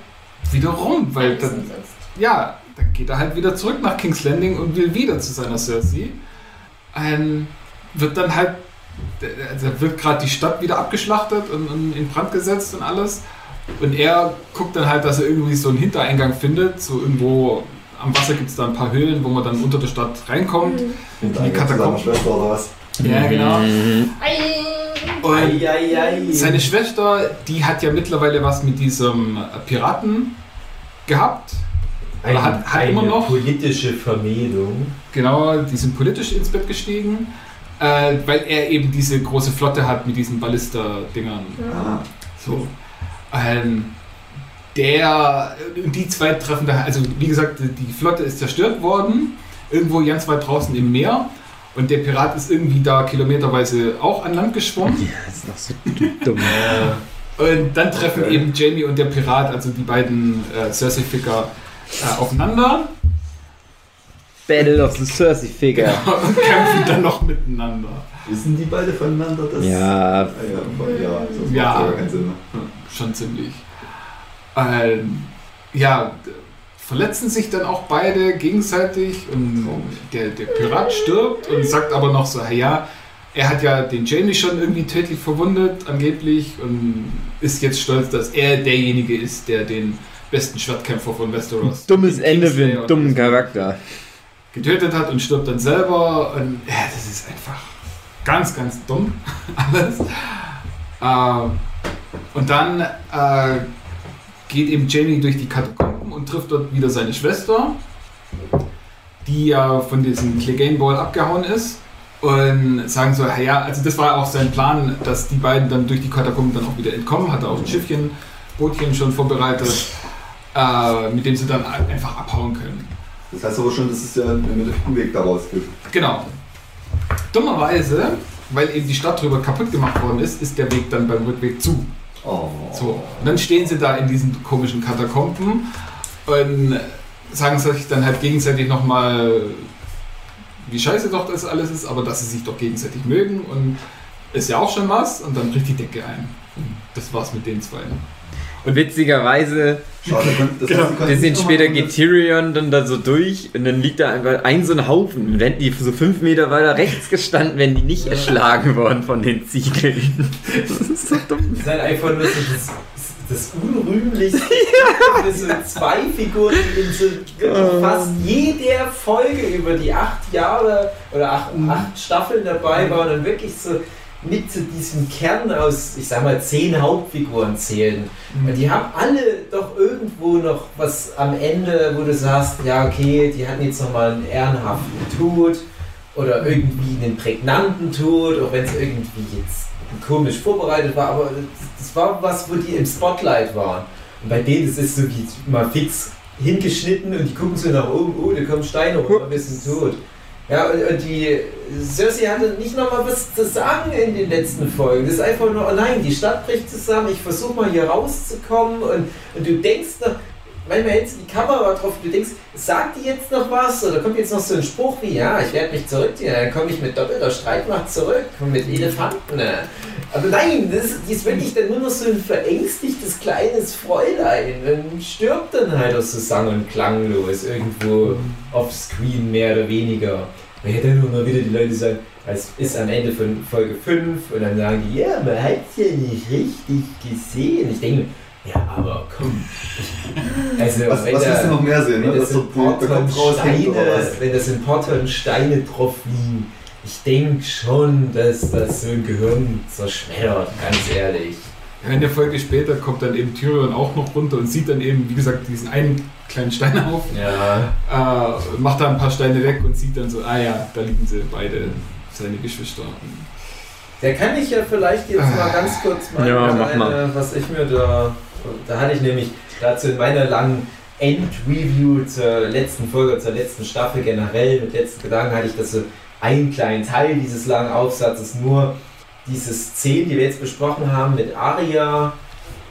wieder rum, weil dann, ja, dann geht er halt wieder zurück nach King's Landing und will wieder zu seiner Cersei. Ähm, wird dann halt, also wird gerade die Stadt wieder abgeschlachtet und, und in Brand gesetzt und alles. Und er guckt dann halt, dass er irgendwie so einen Hintereingang findet. So irgendwo am Wasser gibt es da ein paar Höhlen, wo man dann unter der Stadt reinkommt. Hm. Hinter Die Katakomben. Schwester oder was? Ja, genau. Mhm. Ei. Und seine Schwester, die hat ja mittlerweile was mit diesem Piraten gehabt. Eine, hat- hat eine immer noch- politische Vermählung. Genau, die sind politisch ins Bett gestiegen, äh, weil er eben diese große Flotte hat mit diesen Ballista-Dingern. Ah, So. Ähm, der, die zwei treffen da, also wie gesagt, die Flotte ist zerstört worden, irgendwo ganz weit draußen im Meer. Und der Pirat ist irgendwie da kilometerweise auch an Land geschwommen. (laughs) Das ist doch so dumm. Und dann treffen Okay. eben Jamie und der Pirat, also die beiden äh, Cersei-Ficker, äh, aufeinander Battle of the Cersei Figure. (laughs) und kämpfen dann noch miteinander. wissen die beide voneinander das? Ja, Ah, ja, ja, das Ja. macht ja gar keinen Sinn. Hm. Schon ziemlich. Ähm, ja, verletzen sich dann auch beide gegenseitig und der, der Pirat stirbt und sagt aber noch so, ja, er hat ja den Jamie schon irgendwie tödlich verwundet, angeblich, und ist jetzt stolz, dass er derjenige ist, der den besten Schwertkämpfer von Westeros dummes Ende für einen dummen Charakter. getötet hat und stirbt dann selber. Und ja, das ist einfach ganz, ganz dumm (laughs) alles. Äh, und dann äh, geht eben Jamie durch die Katakomben und trifft dort wieder seine Schwester, die ja von diesem Clegane Ball abgehauen ist. Und sagen so, ja, also das war auch sein Plan, dass die beiden dann durch die Katakomben dann auch wieder entkommen. Hat er auch ein Schiffchen, Bootchen schon vorbereitet, äh, mit dem sie dann einfach abhauen können. Das heißt aber schon, dass es ja einen Weg daraus gibt. Genau. Dummerweise, weil eben die Stadt drüber kaputt gemacht worden ist, ist der Weg dann beim Rückweg zu. Oh. So. Und dann stehen sie da in diesen komischen Katakomben und sagen sich dann halt gegenseitig nochmal, wie scheiße doch das alles ist, aber dass sie sich doch gegenseitig mögen und ist ja auch schon was und dann bricht die Decke ein. Und das war's mit den zwei. Und witzigerweise, Schade, das Genau. ein bisschen nicht später geht Tyrion dann da so durch und dann liegt da einfach ein so ein Haufen. Und wenn die so fünf Meter weiter rechts gestanden, wären die nicht erschlagen worden von den Ziegeln. (laughs) Das ist so dumm. Das ist das, unrühmlichste. (laughs) ja. so zwei Figuren, die in so wirklich fast jeder Folge über die acht Jahre oder acht, acht Staffeln dabei waren und wirklich so mit zu diesem Kern aus, ich sag mal, zehn Hauptfiguren zählen. Und die haben alle doch irgendwo noch was am Ende, wo du sagst, ja okay, die hatten jetzt nochmal einen ehrenhaften Tod oder irgendwie einen prägnanten Tod, auch wenn es irgendwie jetzt komisch vorbereitet war, aber das, war was, wo die im Spotlight waren. Und bei denen ist es so wie mal fix hingeschnitten und die gucken so nach oben, oh, da kommen Steine runter, wir sind tot. Ja, und, und die Cersei hatte nicht nochmal was zu sagen in den letzten Folgen. Das ist einfach nur, oh nein, die Stadt bricht zusammen, ich versuche mal hier rauszukommen und, und du denkst noch, manchmal hältst du die Kamera drauf und du denkst, sagt die jetzt noch was? Oder kommt jetzt noch so ein Spruch wie, ja, ich werde mich zurückziehen, dann komme ich mit doppelter Streitmacht zurück mit Elefanten. ne? Aber nein, das, die ist wirklich dann nur noch so ein verängstigtes kleines Fräulein und stirbt dann halt auch so sang- und klanglos irgendwo offscreen mehr oder weniger. Man hätte nur mal wieder die Leute sagen, es ist am Ende von Folge 5 und dann sagen die, ja, man hat es ja nicht richtig gesehen. Ich denke, ja, aber komm. Also, Was, wenn was da- willst du noch mehr sehen? wenn Ne? das Dass in Steine, wenn das in Porton Steine drauf liegen, ich denke schon, dass das so ein Gehirn zerschmettert, ganz ehrlich. Ja, der Folge später kommt dann eben Tyrion auch noch runter und sieht dann eben, wie gesagt, diesen einen kleinen Steinhaufen, Ja. äh, macht da ein paar Steine weg und sieht dann so, ah ja, da liegen sie beide, seine Geschwister. Der kann ich ja vielleicht jetzt mal ganz kurz mal Ja, mach eine, mal. was ich mir da. Da hatte ich nämlich dazu in meiner langen End-Review zur letzten Folge, zur letzten Staffel generell, mit letzten Gedanken hatte ich das so einen kleinen Teil dieses langen Aufsatzes, nur diese Szene, die wir jetzt besprochen haben mit Arya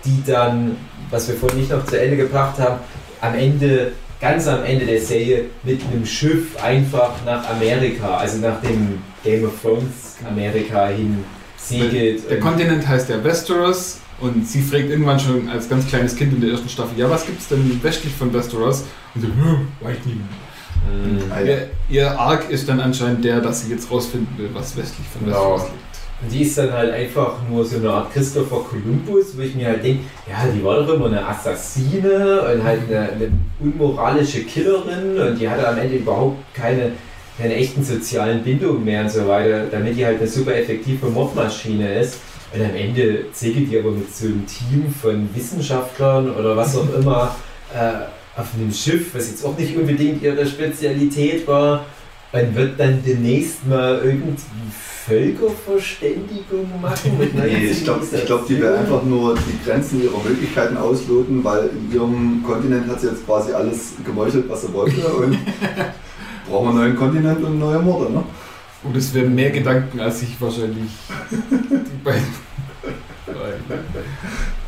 die dann, was wir vorhin nicht noch zu Ende gebracht haben, am Ende, ganz am Ende der Serie mit einem Schiff einfach nach Amerika, also nach dem Game of Thrones Amerika hin segelt. Der Kontinent heißt ja Westeros und sie fragt irgendwann schon als ganz kleines Kind in der ersten Staffel, ja, was gibt es denn westlich von Westeros? Und so, hm, weiß nicht mehr. Mhm. Ja. Ihr, ihr Arc ist dann anscheinend der, dass sie jetzt rausfinden will, was westlich von Genau. Westeros liegt. Und die ist dann halt einfach nur so eine Art Christopher Columbus, wo ich mir halt denke, ja, die war doch immer eine Assassine und halt eine, eine unmoralische Killerin und die hatte am Ende überhaupt keine, keine echten sozialen Bindungen mehr und so weiter, damit die halt eine super effektive Mordmaschine ist. Und am Ende segelt die aber mit so einem Team von Wissenschaftlern oder was auch immer äh, auf einem Schiff, was jetzt auch nicht unbedingt ihre Spezialität war, und wird dann demnächst mal irgendwie Völkerverständigung machen mit Nee, ich glaube, glaub, die will einfach nur die Grenzen ihrer Möglichkeiten ausloten, weil in ihrem Kontinent hat sie jetzt quasi alles gemeuchelt, was sie wollte. Und (laughs) brauchen wir einen neuen Kontinent und neue Morde, ne? Und es werden mehr Gedanken, als sich wahrscheinlich die (laughs) beiden.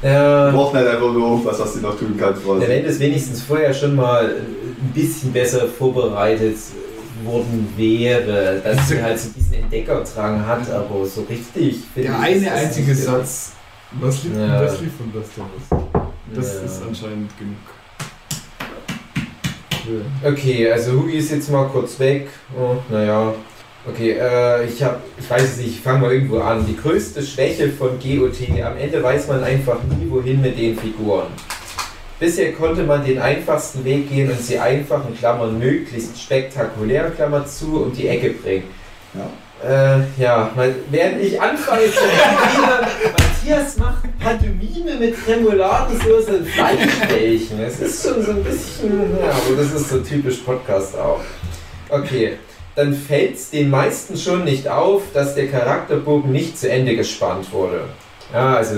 Wir Ja, brauchen halt einfach nur irgendwas, was sie noch tun kann. quasi. wenn das wenigstens vorher schon mal ein bisschen besser vorbereitet worden wäre, dass sie halt so diesen Entdeckerdrang hat, aber so richtig. finde Der ich, eine das einzige. Satz. Was liegt Ja. westlich von Westeros? Das Ja. ist anscheinend genug. Okay, also Hugi ist jetzt mal kurz weg. Oh, naja. Okay, äh, ich habe, ich weiß es nicht, ich fange mal irgendwo an. Die größte Schwäche von GOT, am Ende weiß man einfach nie, wohin mit den Figuren. Bisher konnte man den einfachsten Weg gehen und sie einfach in Klammern möglichst spektakulär, Klammer zu, um die Ecke bringen. Ja. Äh, ja, mal- während ich anfange zu (laughs) Matthias macht Pantomime mit Remouladensoße und Fleischbällchen. Es ist schon so ein bisschen, ja, aber das ist so typisch Podcast auch. Okay, dann fällt es den meisten schon nicht auf, dass der Charakterbogen nicht zu Ende gespannt wurde. Ja, also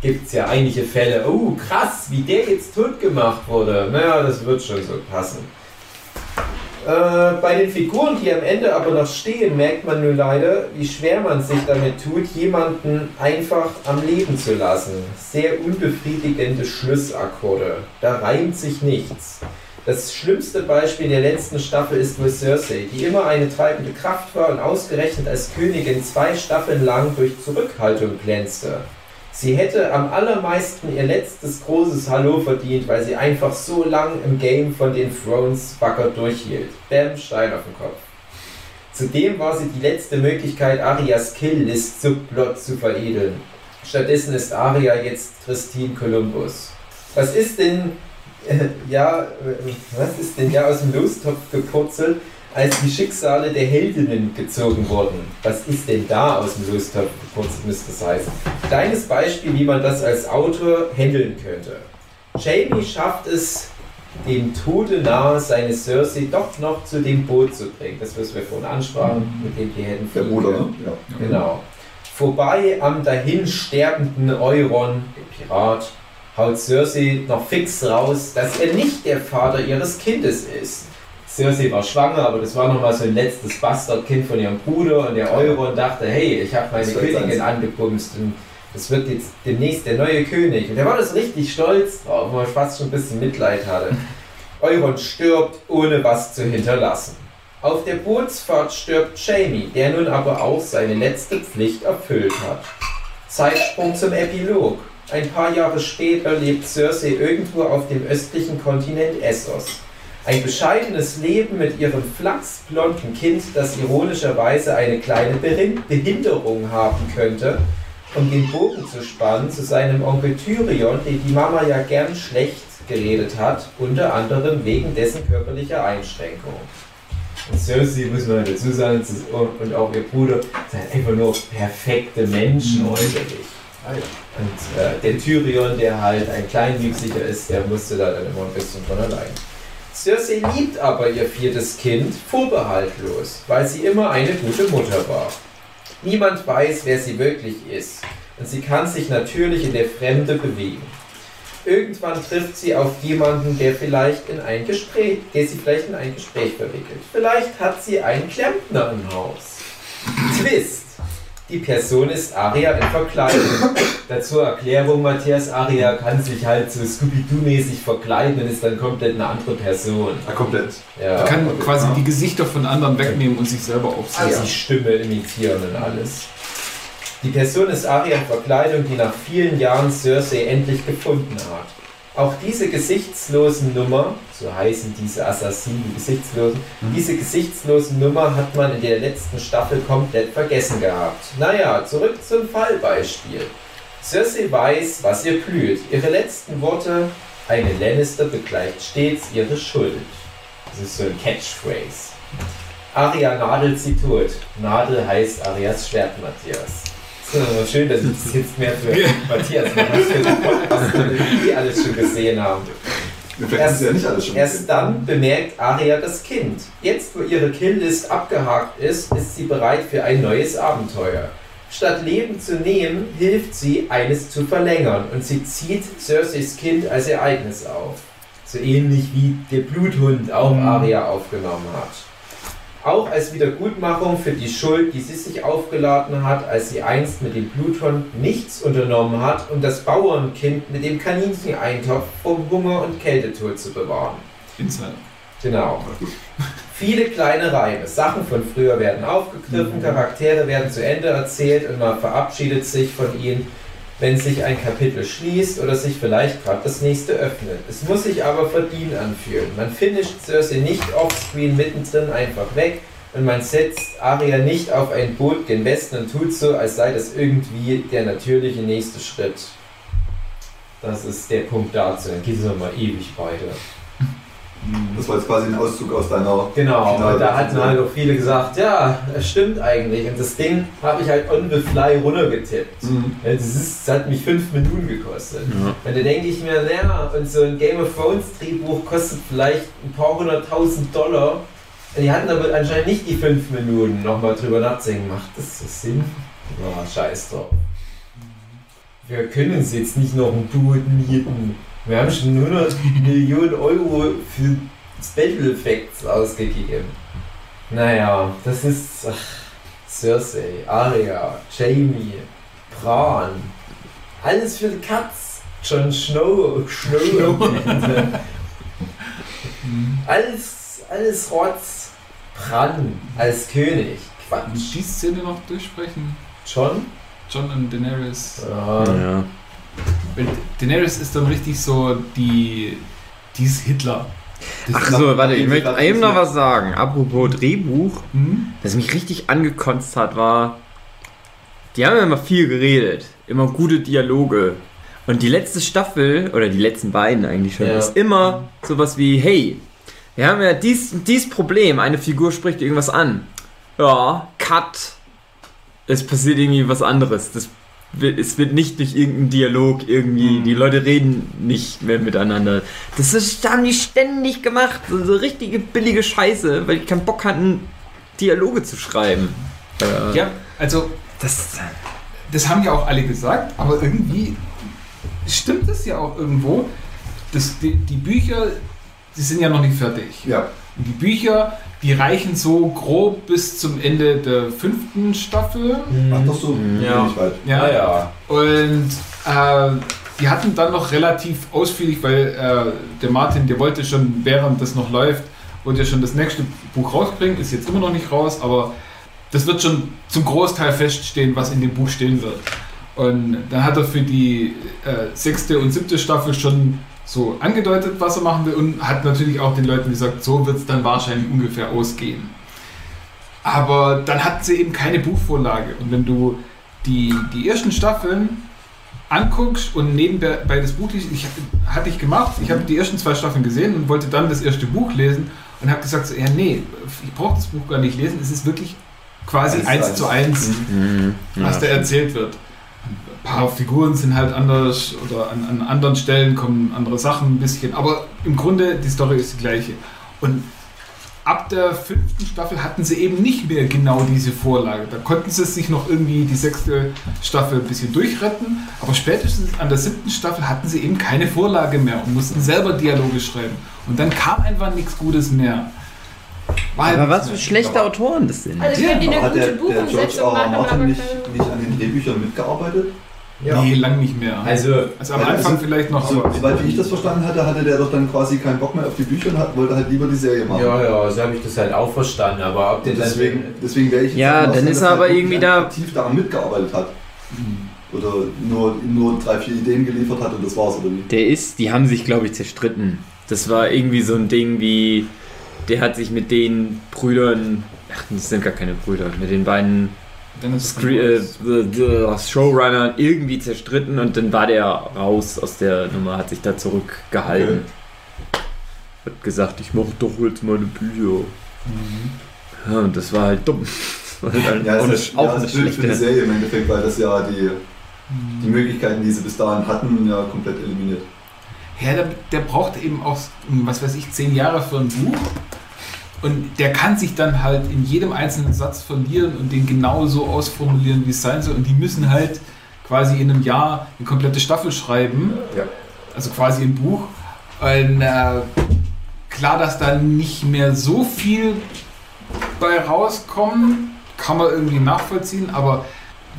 gibt es ja einige Fälle, oh krass, wie der jetzt tot gemacht wurde. Naja, das wird schon so passen. Äh, bei den Figuren, die am Ende aber noch stehen, merkt man nur leider, wie schwer man sich damit tut, jemanden einfach am Leben zu lassen. Sehr unbefriedigende Schlussakkorde. Da reimt sich nichts. Das schlimmste Beispiel der letzten Staffel ist wohl Cersei, die immer eine treibende Kraft war und ausgerechnet als Königin zwei Staffeln lang durch Zurückhaltung glänzte. Sie hätte am allermeisten ihr letztes großes Hallo verdient, weil sie einfach so lang im Game von den Thrones wacker durchhielt. Bam, Stein auf den Kopf. Zudem war sie die letzte Möglichkeit, Arias Kill-List-Subplot zu veredeln. Stattdessen ist Aria jetzt Christine Columbus. Was ist denn, äh, ja, äh, was ist denn ja aus dem Lostopf gepurzelt, als die Schicksale der Heldinnen gezogen wurden? Was ist denn da aus dem Lostopf gepurzelt, müsste es heißen? Kleines Beispiel, wie man das als Autor handeln könnte. Jamie schafft es, dem Tode nahe seine Cersei doch noch zu dem Boot zu bringen. Das, was wir vorhin ansprachen, mit dem die hätten Der Bruder, ne? Ja. Genau. Vorbei am dahin sterbenden Euron, dem Pirat, haut Cersei noch fix raus, dass er nicht der Vater ihres Kindes ist. Cersei war schwanger, aber das war nochmal so ein letztes Bastardkind von ihrem Bruder und der Euron dachte, hey, ich habe meine Königin angepumst und das wird jetzt demnächst der neue König. Und der war das richtig stolz drauf, wo man fast schon ein bisschen Mitleid hatte. (laughs) Euron stirbt, ohne was zu hinterlassen. Auf der Bootsfahrt stirbt Jamie, der nun aber auch seine letzte Pflicht erfüllt hat. Zeitsprung zum Epilog. Ein paar Jahre später lebt Cersei irgendwo auf dem östlichen Kontinent Essos. Ein bescheidenes Leben mit ihrem flachsblonden Kind, das ironischerweise eine kleine Behin- Behinderung haben könnte, um den Bogen zu spannen zu seinem Onkel Tyrion, den die Mama ja gern schlecht geredet hat, unter anderem wegen dessen körperlicher Einschränkungen. Und Cersei, muss man dazu sagen, und auch ihr Bruder, sind einfach nur perfekte Menschen äußerlich. Und äh, der Tyrion, der halt ein Kleinwüchsiger ist, der musste da dann immer ein bisschen von allein. Cersei liebt aber ihr viertes Kind vorbehaltlos, weil sie immer eine gute Mutter war. Niemand weiß, wer sie wirklich ist und sie kann sich natürlich in der Fremde bewegen. Irgendwann trifft sie auf jemanden, der vielleicht in ein Gespräch, der sie vielleicht in ein Gespräch verwickelt. Vielleicht hat sie einen Klempner im Haus. Twist. Die Person ist Aria in Verkleidung. (coughs) Dazu Erklärung, Matthias Aria kann sich halt so Scooby-Doo-mäßig verkleiden und ist dann komplett eine andere Person. Ja, komplett. Ja. Er kann okay. quasi die Gesichter von anderen wegnehmen und sich selber aufziehen. Also die Stimme imitieren und alles. Die Person ist Arya in Verkleidung, die nach vielen Jahren Cersei endlich gefunden hat. Auch diese gesichtslosen Nummer, so heißen diese Assassinen, Gesichtslosen, diese gesichtslosen Nummer hat man in der letzten Staffel komplett vergessen gehabt. Naja, zurück zum Fallbeispiel. Cersei weiß, was ihr blüht. Ihre letzten Worte, eine Lannister begleicht stets ihre Schuld. Das ist so ein Catchphrase. Aria nadelt sie tot. Nadel heißt Arias Schwert, Matthias. So, schön, dass ich das jetzt mehr für (laughs) Matthias mache, den wir alles schon gesehen haben. Ist ja Erst dann bemerkt Aria das Kind. Jetzt, wo ihre Killlist abgehakt ist, ist sie bereit für ein neues Abenteuer. Statt Leben zu nehmen, hilft sie, eines zu verlängern und sie zieht Cerseis Kind als Ereignis auf. So ähnlich wie der Bluthund auch Mhm. Aria aufgenommen hat. Auch als Wiedergutmachung für die Schuld, die sie sich aufgeladen hat, als sie einst mit dem Bluthund nichts unternommen hat, um das Bauernkind mit dem Kanincheneintopf vom Hunger und Kältetod zu bewahren. Insider. Genau. Viele kleine Reime, Sachen von früher werden aufgegriffen, Charaktere werden zu Ende erzählt und man verabschiedet sich von ihnen, wenn sich ein Kapitel schließt oder sich vielleicht gerade das nächste öffnet. Es muss sich aber verdient anfühlen. Man finisht Cersei nicht offscreen mittendrin einfach weg und man setzt Arya nicht auf ein Boot gen Westen und tut so, als sei das irgendwie der natürliche nächste Schritt. Das ist der Punkt dazu. Dann geht es nochmal ewig weiter. Das war jetzt quasi ein Auszug aus deiner. Genau, Finale- da hatten halt auch viele gesagt, ja, es stimmt eigentlich. Und das Ding habe ich halt on the fly runtergetippt. Mhm. Das, ist, das hat mich fünf Minuten gekostet. Ja. Und da denke ich mir, naja, und so ein Game of Thrones Drehbuch kostet vielleicht ein paar hunderttausend Dollar. Und die hatten aber anscheinend nicht die fünf Minuten nochmal drüber nachdenken. Macht das so Sinn? Ja, scheiß drauf. Wir können uns jetzt nicht noch ein Boot mieten. Wir haben schon 100 Millionen Euro für Special Effects ausgegeben. Naja, das ist ach, Cersei, Arya, Jamie, Bran. Alles für die Katz. Jon Snow, Snow. Ende. (laughs) alles, alles Rotz. Bran als König. Und Quatsch. die Szene noch durchsprechen. John? John und Daenerys. Ja. Ja. Weil Daenerys ist dann richtig so die. Die ist Hitler. Das Ach so, warte, ich möchte eben noch was sagen. Apropos Drehbuch, Hm? was mich richtig angekotzt hat, war, die haben ja immer viel geredet, immer gute Dialoge. Und die letzte Staffel, oder die letzten beiden eigentlich schon, Ja. ist immer sowas wie, hey, wir haben ja dies, dies Problem, eine Figur spricht irgendwas an. Ja, Cut. Es passiert irgendwie was anderes. Das, es wird nicht durch irgendeinen Dialog irgendwie, Mhm. die Leute reden nicht mehr miteinander. Das ist, haben die ständig gemacht. So, so richtige billige Scheiße, weil die keinen Bock hatten, Dialoge zu schreiben. Äh, Ja, also Das, das haben ja auch alle gesagt, aber irgendwie stimmt es ja auch irgendwo. Das, die, die Bücher, die sind ja noch nicht fertig. Ja. Und die Bücher, die reichen so grob bis zum Ende der fünften Staffel. Ach doch so. Ja. Nicht weit. Ja, ja. Und äh, die hatten dann noch relativ ausführlich, weil äh, der Martin, der wollte schon, während das noch läuft, wollte ja schon das nächste Buch rausbringen, ist jetzt immer noch nicht raus, aber das wird schon zum Großteil feststehen, was in dem Buch stehen wird. Und dann hat er für die äh, sechste und siebte Staffel schon so angedeutet, was er machen will und hat natürlich auch den Leuten gesagt, so wird es dann wahrscheinlich ungefähr ausgehen. Aber dann hatten sie eben keine Buchvorlage. Und wenn du die, die ersten Staffeln anguckst und nebenbei das Buch liest, ich, hatte ich gemacht, ich habe die ersten zwei Staffeln gesehen und wollte dann das erste Buch lesen und habe gesagt, so, ja nee, ich brauche das Buch gar nicht lesen, es ist wirklich quasi Eins eins zu eins, Mhm. was da erzählt wird. Ein paar Figuren sind halt anders oder an, an anderen Stellen kommen andere Sachen ein bisschen, aber im Grunde die Story ist die gleiche. Und ab der fünften Staffel hatten sie eben nicht mehr genau diese Vorlage. Da konnten sie sich noch irgendwie die sechste Staffel ein bisschen durchretten, aber spätestens an der siebten Staffel hatten sie eben keine Vorlage mehr und mussten selber Dialoge schreiben. Und dann kam einfach nichts Gutes mehr. War halt Aber was für schlechte Aber- Autoren das sind. Also Ja, die eine gute der, der George R. Martin nicht, nicht an den Drehbüchern mitgearbeitet? Nee, lang nicht mehr. Also, Also am Also, Anfang vielleicht noch, So, aber soweit wie ich das verstanden hatte, hatte der doch dann quasi keinen Bock mehr auf die Bücher und hat, wollte halt lieber die Serie machen. ja, ja, so habe ich das halt auch verstanden. Aber ob der dann deswegen, deswegen wäre ich jetzt Ja, dann ist er aber wirklich irgendwie da- aktiv daran mitgearbeitet hat. Oder nur, nur drei, vier Ideen geliefert hat und das war's, oder wie? Der ist, die haben sich, glaube ich, zerstritten. Das war irgendwie so ein Ding wie, der hat sich mit den Brüdern, ach, das sind gar keine Brüder, mit den beiden Scre äh, the, the Showrunnern irgendwie zerstritten und dann war der raus aus der Nummer, hat sich da zurückgehalten. Hat gesagt, ich mache doch jetzt meine Bücher. Ja, und das war halt dumm. Das war halt Ja, auch das ist, auch ja, das blöd für die schlechte. Serie im Endeffekt, weil das ja die, die Möglichkeiten, die sie bis dahin hatten, ja komplett eliminiert. Ja, der, der braucht eben auch, was weiß ich, zehn Jahre für ein Buch. Und der kann sich dann halt in jedem einzelnen Satz verlieren und den genau so ausformulieren, wie es sein soll. Und die müssen halt quasi in einem Jahr eine komplette Staffel schreiben. Ja. Also quasi ein Buch. Und äh, klar, dass da nicht mehr so viel bei rauskommt, kann man irgendwie nachvollziehen, aber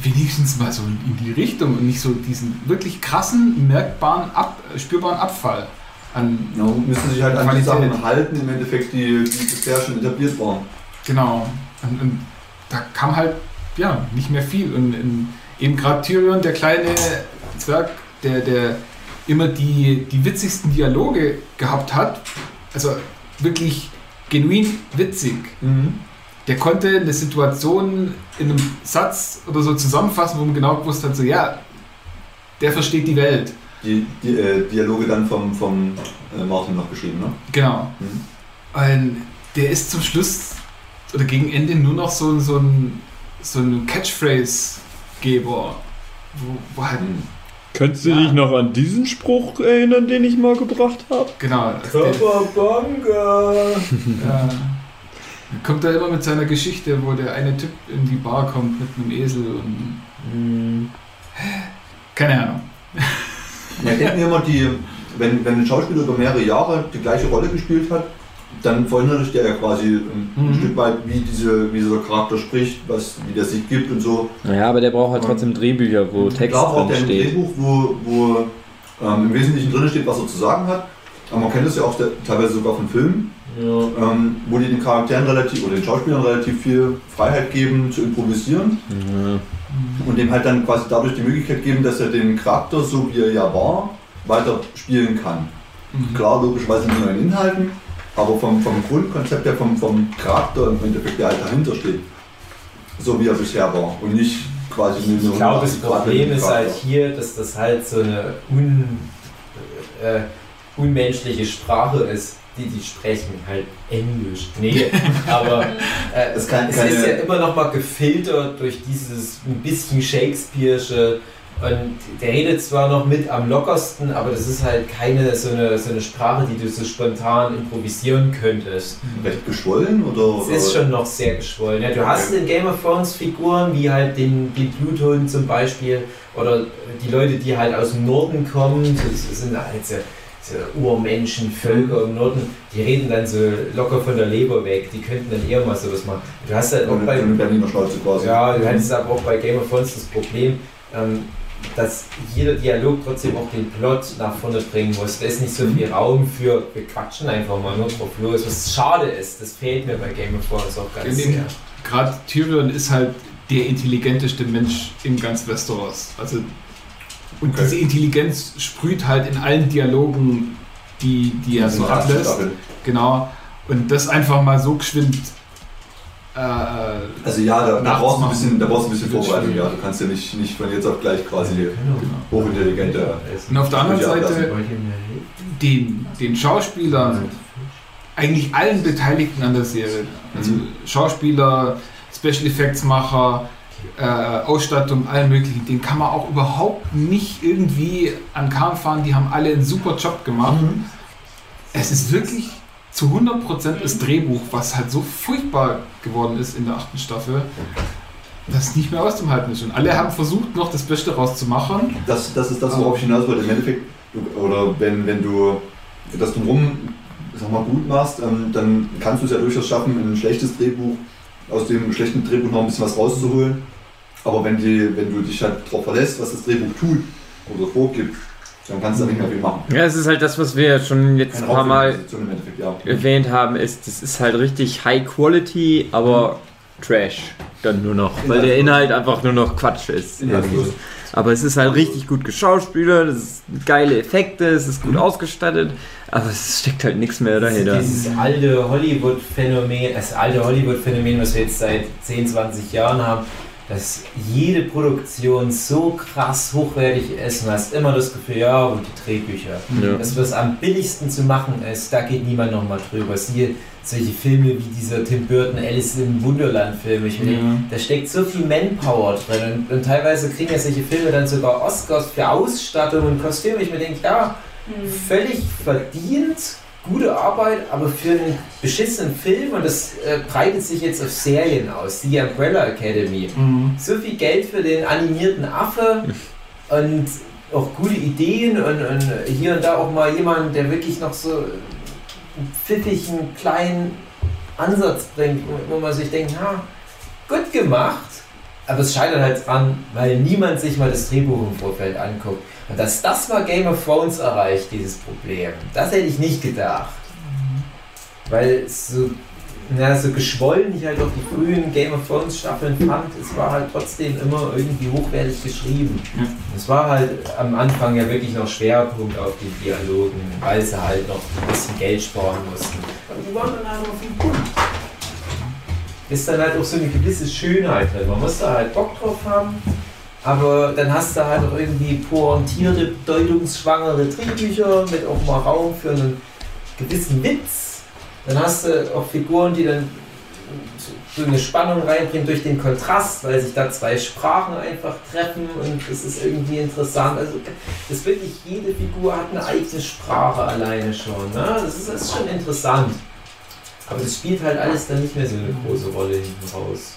wenigstens mal so in die Richtung und nicht so diesen wirklich krassen, merkbaren, ab, spürbaren Abfall an. Ja, müssen sich halt an die. Sachen halten, im Endeffekt, die, die bisher schon etabliert waren. Genau. Und, und da kam halt ja nicht mehr viel. Und, und eben gerade Tyrion, der kleine Zwerg, der, der immer die, die witzigsten Dialoge gehabt hat, also wirklich genuin witzig. Der konnte eine Situation in einem Satz oder so zusammenfassen, wo man genau gewusst hat, so ja, der versteht die Welt. Die, die äh, Dialoge dann vom, vom äh, Martin noch geschrieben, ne? Genau. Mhm. Und der ist zum Schluss oder gegen Ende nur noch so, so ein, so ein Catchphrase-Geber. Wo, wo halt, Könntest du Ja. dich noch an diesen Spruch erinnern, den ich mal gebracht habe? genau. Körperbanga! (laughs) ja, kommt da immer mit seiner Geschichte, wo der eine Typ in die Bar kommt mit einem Esel und. Hm. Keine Ahnung. (laughs) Ja, ich denke mir immer, die, wenn, wenn ein Schauspieler über mehrere Jahre die gleiche Rolle gespielt hat, dann verinnerlicht der ja quasi ein, Mhm. Stück weit, wie, diese, wie dieser Charakter spricht, was, wie der sich gibt und so. Naja, aber der braucht halt trotzdem Drehbücher, wo Text drin er ein steht. Drehbuch, wo, wo ähm, im Wesentlichen drin steht, was er zu sagen hat. Aber man kennt es ja auch der, teilweise sogar von Filmen, Ja. ähm, wo die den Charakteren relativ oder den Schauspielern relativ viel Freiheit geben zu improvisieren Ja. Und dem halt dann quasi dadurch die Möglichkeit geben, dass er den Charakter, so wie er ja war, weiter spielen kann. Mhm. Klar, logischerweise mit neuen Inhalten, aber vom, vom Grundkonzept her, vom, vom Charakter im Endeffekt, der halt dahinter steht, so wie er bisher war und nicht quasi nur Ich glaube, das 180 Grad Problem ist halt hier, dass das halt so eine un, äh, unmenschliche Sprache ist, die die sprechen, halt Englisch. Nee, (laughs) aber äh, Es kann es keine- ist ja immer noch mal gefiltert durch dieses ein bisschen Shakespeare'sche und der redet zwar noch mit am lockersten, aber das ist halt keine so eine, so eine Sprache, die du so spontan improvisieren könntest. Recht geschwollen oder? Es ist schon noch sehr geschwollen. Ja, du hast in Game of Thrones Figuren wie halt den, den Bluthund zum Beispiel oder die Leute, die halt aus dem Norden kommen, das sind halt so Urmenschen, Völker im Norden, die reden dann so locker von der Leber weg, die könnten dann eher mal sowas machen. Du hast halt auch bei, eine Berliner Schnauze quasi. ja, du hattest aber auch bei Game of Thrones das Problem, ähm, dass jeder Dialog trotzdem auch den Plot nach vorne bringen muss. Da ist nicht so viel Raum für, wir quatschen einfach mal nur drauf los, was schade ist. Das fehlt mir bei Game of Thrones auch ganz sehr. Gerade Tyrion ist halt der intelligenteste Mensch in ganz Westeros. Also, und Okay. diese Intelligenz sprüht halt in allen Dialogen, die, die er so ablässt. Staffel. Genau. Und das einfach mal so geschwind. Äh, Also ja, da, da brauchst du ein bisschen, da brauchst du ein bisschen Vorbereitung. Ja, du kannst ja nicht, nicht von jetzt auf gleich quasi genau. hochintelligente. Und auf der anderen Seite den, den Schauspielern, eigentlich allen Beteiligten an der Serie, also Mhm. Schauspieler, Special Effects Macher, äh, Ausstattung, allen möglichen, den kann man auch überhaupt nicht irgendwie an Kahn fahren. Die haben alle einen super Job gemacht. Mhm. Es ist wirklich zu 100% das Drehbuch, was halt so furchtbar geworden ist in der achten Staffel, dass es nicht mehr auszuhalten ist. Und alle haben versucht, noch das Beste rauszumachen. Das, das ist das, worauf ich hinaus wollte. Im Endeffekt, oder wenn, wenn du das drumherum sag mal, gut machst, ähm, dann kannst du es ja durchaus schaffen, ein schlechtes Drehbuch, aus dem schlechten Drehbuch noch ein bisschen was rauszuholen. Aber wenn, die, wenn du dich halt darauf verlässt, was das Drehbuch tut oder vorgibt, dann kannst du da nicht mehr viel machen. Ja, es ist halt das, was wir schon jetzt ein Keine paar Mal ja. erwähnt haben, ist, das ist halt richtig High Quality, aber Trash dann nur noch, weil der Inhalt einfach nur noch Quatsch ist. Inhaltlos. Aber es ist halt richtig gut geschauspielert, es ist geile Effekte, es ist gut ausgestattet, aber es steckt halt nichts mehr dahinter. Dieses alte Hollywood-Phänomen, das alte Hollywood-Phänomen, was wir jetzt seit 10, 20 Jahren haben, dass jede Produktion so krass hochwertig ist und hast immer das Gefühl, ja, und die Drehbücher. Ja. Das, was am billigsten zu machen ist, da geht niemand nochmal drüber. Siehe solche Filme wie dieser Tim Burton Alice im Wunderland-Film. Ich finde, Ja. da steckt so viel Manpower drin und, und teilweise kriegen ja solche Filme dann sogar Oscars für Ausstattung und Kostüme. Ich mir denke, ja, völlig verdient, gute Arbeit, aber für einen beschissenen Film und das äh, breitet sich jetzt auf Serien aus, die Umbrella Academy. Mhm. So viel Geld für den animierten Affe (laughs) und auch gute Ideen und, und hier und da auch mal jemand, der wirklich noch so einen pfiffigen kleinen Ansatz bringt, wo- man sich denkt, ha, gut gemacht. Aber es scheitert halt dran, weil niemand sich mal das Drehbuch im Vorfeld anguckt. Und dass das mal Game of Thrones erreicht, dieses Problem, das hätte ich nicht gedacht. Weil so, na, so geschwollen ich halt auch die frühen Game of Thrones Staffeln fand, es war halt trotzdem immer irgendwie hochwertig geschrieben. Es war halt am Anfang ja wirklich noch Schwerpunkt auf den Dialogen, weil sie halt noch ein bisschen Geld sparen mussten. Aber die waren dann halt auf dem Punkt. Ist dann halt auch so eine gewisse Schönheit drin. Man muss da halt Bock drauf haben. Aber dann hast du halt auch irgendwie pointierte, bedeutungsschwangere Drehbücher mit auch mal Raum für einen gewissen Witz. Dann hast du auch Figuren, die dann so eine Spannung reinbringen durch den Kontrast, weil sich da zwei Sprachen einfach treffen und das ist irgendwie interessant. Also das wirklich, jede Figur hat eine eigene Sprache alleine schon. Ne? Das, ist, das ist schon interessant. Aber das spielt halt alles dann nicht mehr so eine große Rolle hinten raus.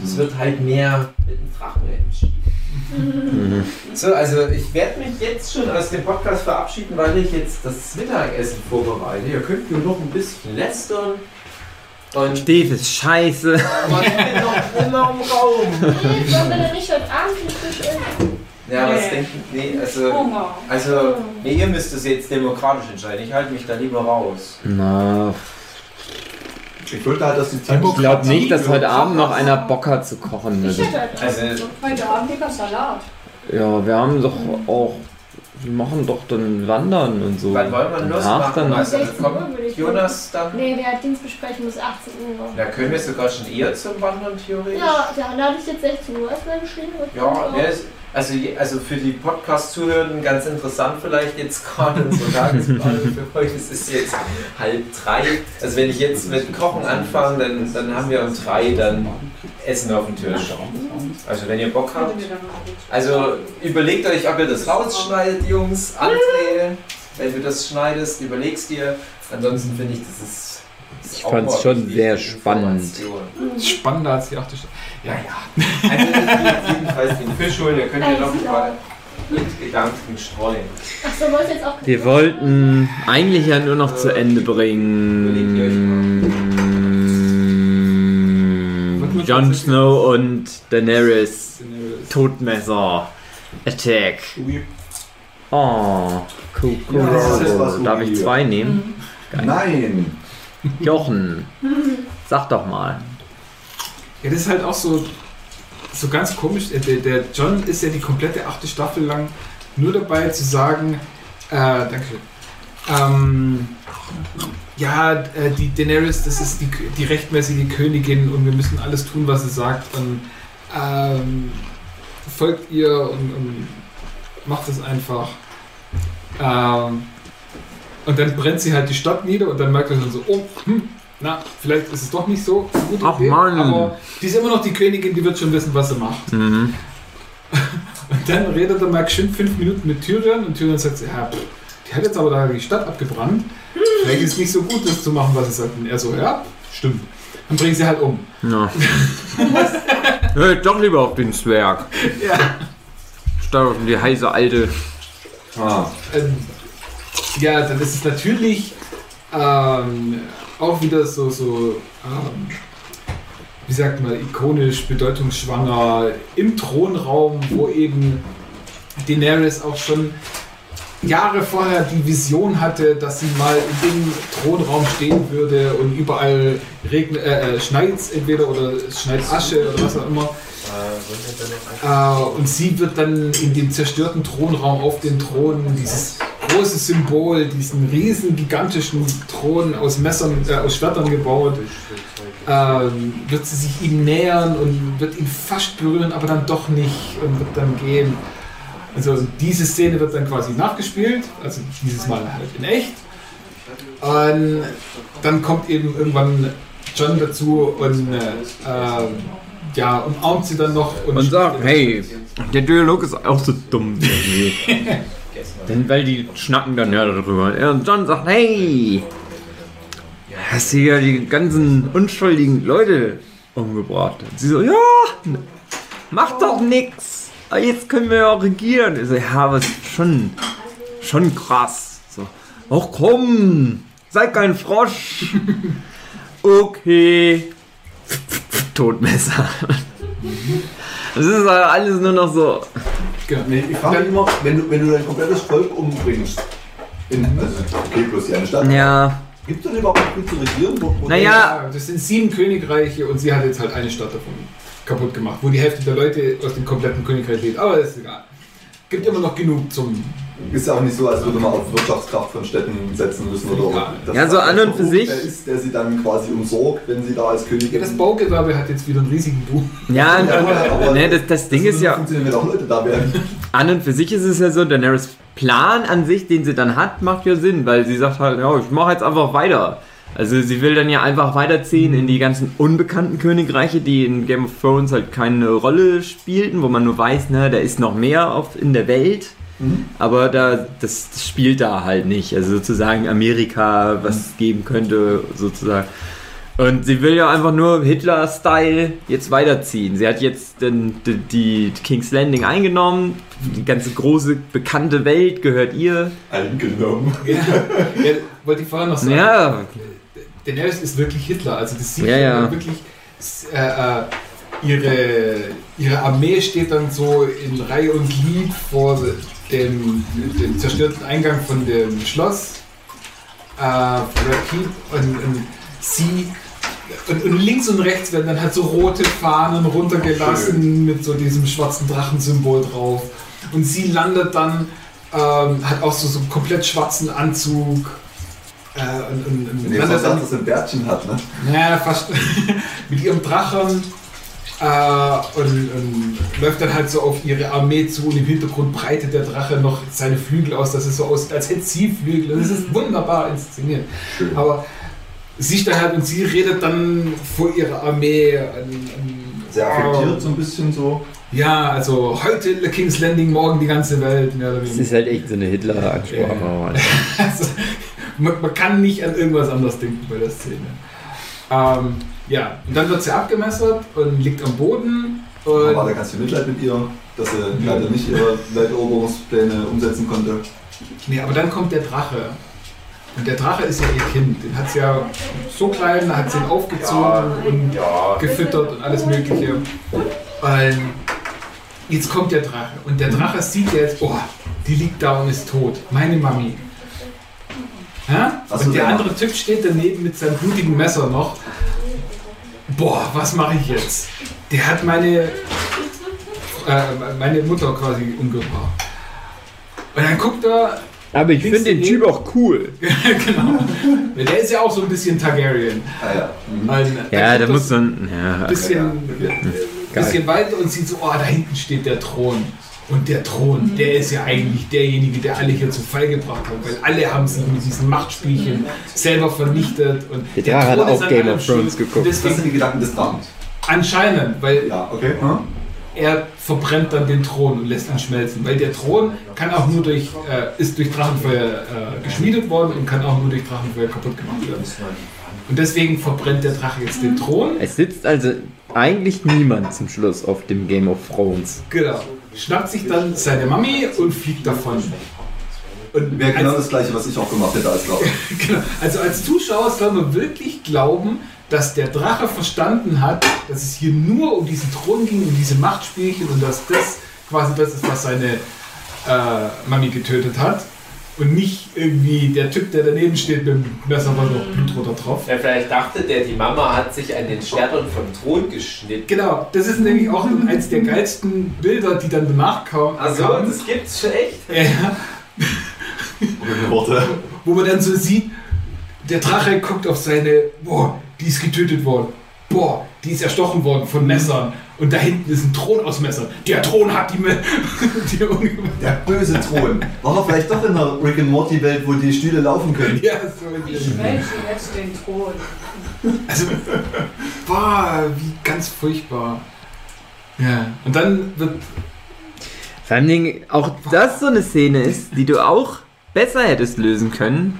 Das wird halt mehr mit dem Drachen entschieden. So, also ich werde mich jetzt schon aus dem Podcast verabschieden, weil ich jetzt das Mittagessen vorbereite. Ihr könnt nur noch ein bisschen lästern. Und Steve ist scheiße. aber ich bin noch immer im Raum. Nee, wollen wir denn nicht heute Abend ein Fisch essen? Ja, was Nee. denken. Nee, also. Hunger. Also, nee, ihr müsst es jetzt demokratisch entscheiden. Ich halte mich da lieber raus. Na, Ich wollte halt, dass die Zeit. ich glaube nicht, dass heute Abend noch einer Bock hat zu kochen. Ich Also, hätte halt Also, Heute Abend lieber Salat. ja, wir haben doch auch. Wir machen doch dann Wandern und so. wann wollen wir Danach losmachen? dann. Also, 16 kommt Uhr würde ich Jonas dann? Nee, der hat Dienstbesprechung bis 18 Uhr. Da können wir sogar schon eher zum Wandern theoretisch. Ja, da hatte ich jetzt 16 Uhr erstmal geschrieben. Ja, ne, es- also, also für die Podcast-Zuhörenden ganz interessant vielleicht jetzt gerade Tagesplanung für (laughs) heute. Es ist jetzt halb drei. Also wenn ich jetzt mit Kochen anfange, dann, dann haben wir um drei dann Essen auf dem Tisch. Also wenn ihr Bock habt. Also überlegt euch, ob ihr das rausschneidet, Jungs. André, wenn du das schneidest, überlegst dir. Ansonsten finde ich, das ist. Ich fand's mal schon sehr spannend. Spannender als die achte Stadt. Ja, ja. Also ich will jedenfalls den Fisch holen, könnt ihr noch mal mit Gedanken streuen. Achso, wollt ihr jetzt auch. Wir wollten eigentlich ja nur noch zu Ende bringen. Jon Snow und Daenerys Todmesser Attack. Oh, cool, cool. Ja, das Darf ich zwei nehmen? Nein! Jochen, sag doch mal. Ja, das ist halt auch so, so ganz komisch. Der, der John ist ja die komplette achte Staffel lang nur dabei zu sagen, äh, Dankeschön. Ähm, ja, äh, die Daenerys, das ist die, die rechtmäßige Königin und wir müssen alles tun, was sie sagt und ähm, folgt ihr und, und macht es einfach. Ähm, und dann brennt sie halt die Stadt nieder und dann merkt er schon so, oh, hm, na, vielleicht ist es doch nicht so gute Ach, Idee, Mann. aber die ist immer noch die Königin, die wird schon wissen, was sie macht. Mhm. (laughs) Und dann redet er mal geschwind fünf Minuten mit Tyrion und Tyrion sagt, ja, pff, die hat jetzt aber da die Stadt abgebrannt. Vielleicht ist es nicht so gut, das zu machen, was sie sagt. Und er so, ja, stimmt. Dann bringen sie halt um. Ja. (laughs) Hör doch lieber auf den Zwerg. Ja. Statt auf die heiße alte. Ah, Ähm, ja, dann ist es natürlich Ähm, auch wieder so, so ähm, wie sagt man, ikonisch, bedeutungsschwanger im Thronraum, wo eben Daenerys auch schon Jahre vorher die Vision hatte, dass sie mal in dem Thronraum stehen würde und überall regnet, äh, äh, schneit entweder oder es schneit Asche oder was auch immer. Äh, und sie wird dann in dem zerstörten Thronraum auf den Thron dieses große Symbol, diesen riesen gigantischen Thron aus Messern, äh, aus Schwertern gebaut, ähm, wird sie sich ihm nähern und wird ihn fast berühren, aber dann doch nicht und wird dann gehen. Also diese Szene wird dann quasi nachgespielt, also dieses Mal halt in echt. Und dann kommt eben irgendwann John dazu und äh, ja, umarmt sie dann noch und, Und sagt, hey, der Dialog ist auch so dumm. (laughs) Denn weil die schnacken dann ja darüber. Und John sagt, hey, hast du ja die ganzen unschuldigen Leute umgebracht. Und sie so, ja, mach doch nix. Aber Jetzt können wir ja auch regieren. Ich so, ja, aber schon, schon krass. So, ach komm, sei kein Frosch. (laughs) Okay. Todmesser. (laughs) Das ist alles nur noch so. Genau. Nee, ich frage mich immer, wenn du, wenn du dein komplettes Volk umbringst, in, also, okay, bloß die eine Stadt, Ja, gibt es denn überhaupt noch gut zu regieren? Wo, wo Naja. Ja, das sind sieben Königreiche und sie hat jetzt halt eine Stadt davon kaputt gemacht, wo die Hälfte der Leute aus dem kompletten Königreich lebt. Aber das ist egal. Gibt immer noch genug zum. Ist ja auch nicht so, als würde man auf Wirtschaftskraft von Städten setzen müssen oder Ja. dass Ja, so an und für ein sich- Der ist, der sie dann quasi umsorgt, wenn sie da als Königin. Ja, das Baugewerbe hat jetzt wieder einen riesigen Boom. ja, Ja, aber ne, das, das Ding würde ist ja, funktionieren, wenn auch Leute da wären. an und für sich ist es ja so, Daenerys Plan an sich, den sie dann hat, macht ja Sinn, weil sie sagt halt, ja, ich mache jetzt einfach weiter. Also sie will dann ja einfach weiterziehen in die ganzen unbekannten Königreiche, die in Game of Thrones halt keine Rolle spielten, wo man nur weiß, ne, da ist noch mehr auf, in der Welt. Aber da, das, das spielt da halt nicht. Also sozusagen Amerika, was es geben könnte, sozusagen. Und sie will ja einfach nur Hitler-Style jetzt weiterziehen. Sie hat jetzt den, die, die King's Landing eingenommen. Die ganze große, bekannte Welt gehört ihr. Eingenommen. (laughs) Ja, ja, wollte ich vorher noch sagen. Ja, Daenerys ist wirklich Hitler. Also das sieht Ja, ja. wirklich. Äh, äh, ihre, ihre Armee steht dann so in Reihe und Glied vor dem, dem zerstörten Eingang von dem Schloss. Äh, und, und sie und, und links und rechts werden dann halt so rote Fahnen runtergelassen mit so diesem schwarzen Drachensymbol drauf. Und sie landet dann, ähm, hat auch so, so einen komplett schwarzen Anzug. Äh, und, und, und ihr landet dann er ein Bärtchen hat, ne? naja, fast (laughs) mit ihrem Drachen äh, und, und läuft dann halt so auf ihre Armee zu und im Hintergrund breitet der Drache noch seine Flügel aus, dass es so aussieht, als hätte sie Flügel. Und es ist wunderbar inszeniert. Schön. Aber sie steht halt und sie redet dann vor ihrer Armee. Und, Sehr affektiert, so ein bisschen so. Ja, also heute King's Landing, morgen die ganze Welt. Mehr oder das weniger. ist halt echt so eine Hitler-Ansprache. (laughs) Also, man, man kann nicht an irgendwas anderes denken bei der Szene. Ähm, ja, und dann wird sie abgemessert und liegt am Boden. Und Aber da kannst du Mitleid mit ihr, dass sie leider nicht ihre Welteroberungspläne umsetzen konnte. nee, aber dann kommt der Drache. Und der Drache ist ja ihr Kind. Den hat sie ja so klein, da hat sie ihn aufgezogen und gefüttert und alles Mögliche. Und jetzt kommt der Drache. Und der Drache sieht jetzt, oh, die liegt da und ist tot. Meine Mami. Ja? Und der andere Typ steht daneben mit seinem blutigen Messer noch. Boah, was mache ich jetzt? Der hat meine, äh, meine Mutter quasi umgebracht. Und dann guckt er, Aber ich finde den. Typ auch cool. (laughs) genau, der ist ja auch so ein bisschen Targaryen. Ah ja. Mhm. Dann Ja, da muss man. Ja, ein bisschen, Ja, bisschen weiter und sieht so, oh, da hinten steht der Thron. Und der Thron, der ist ja eigentlich derjenige, der alle hier zu Fall gebracht hat, weil alle haben sich mit diesen Machtspielchen selber vernichtet. Und Der Drache hat Thron ist auch an Game of Thrones geguckt. Das sind Deswegen die Gedanken des Drachens. anscheinend, weil Ja, okay. Hm? er verbrennt dann den Thron und lässt ihn schmelzen. Weil der Thron kann auch nur durch, äh, ist durch Drachenfeuer äh, geschmiedet worden und kann auch nur durch Drachenfeuer kaputt gemacht werden. Und deswegen verbrennt der Drache jetzt den Thron. Es sitzt also eigentlich niemand zum Schluss auf dem Game of Thrones. Genau. Schnappt sich dann seine Mami und fliegt davon. Und Wäre genau als, das gleiche, was ich auch gemacht hätte als Drache. (laughs) genau, also als Zuschauer soll man wirklich glauben, dass der Drache verstanden hat, dass es hier nur um diesen Thron ging, um diese Machtspielchen und dass das quasi das ist, was seine äh, Mami getötet hat. Und nicht irgendwie der Typ, der daneben steht mit dem Messer, war noch Blutroter drauf. Ja, vielleicht dachte der, die Mama hat sich an den Schwertern vom Thron geschnitten. Genau, das ist nämlich auch eins der geilsten Bilder, die dann danach kamen. Also, das gibt's schon echt. Ja, Worte. wo man dann so sieht, der Drache guckt auf seine, boah, die ist getötet worden. Boah, die ist erstochen worden von Messern. Und da hinten ist ein Thron aus Messern. Der Thron hat die, Me (laughs) die Der böse Thron. War er vielleicht doch in der Rick and Morty Welt, wo die Stühle laufen können? Ja, so Ich schwelche jetzt den Thron. Also, boah, wie ganz furchtbar. Ja, und dann wird Vor allem Dingen auch das so eine Szene ist, die du auch besser hättest lösen können,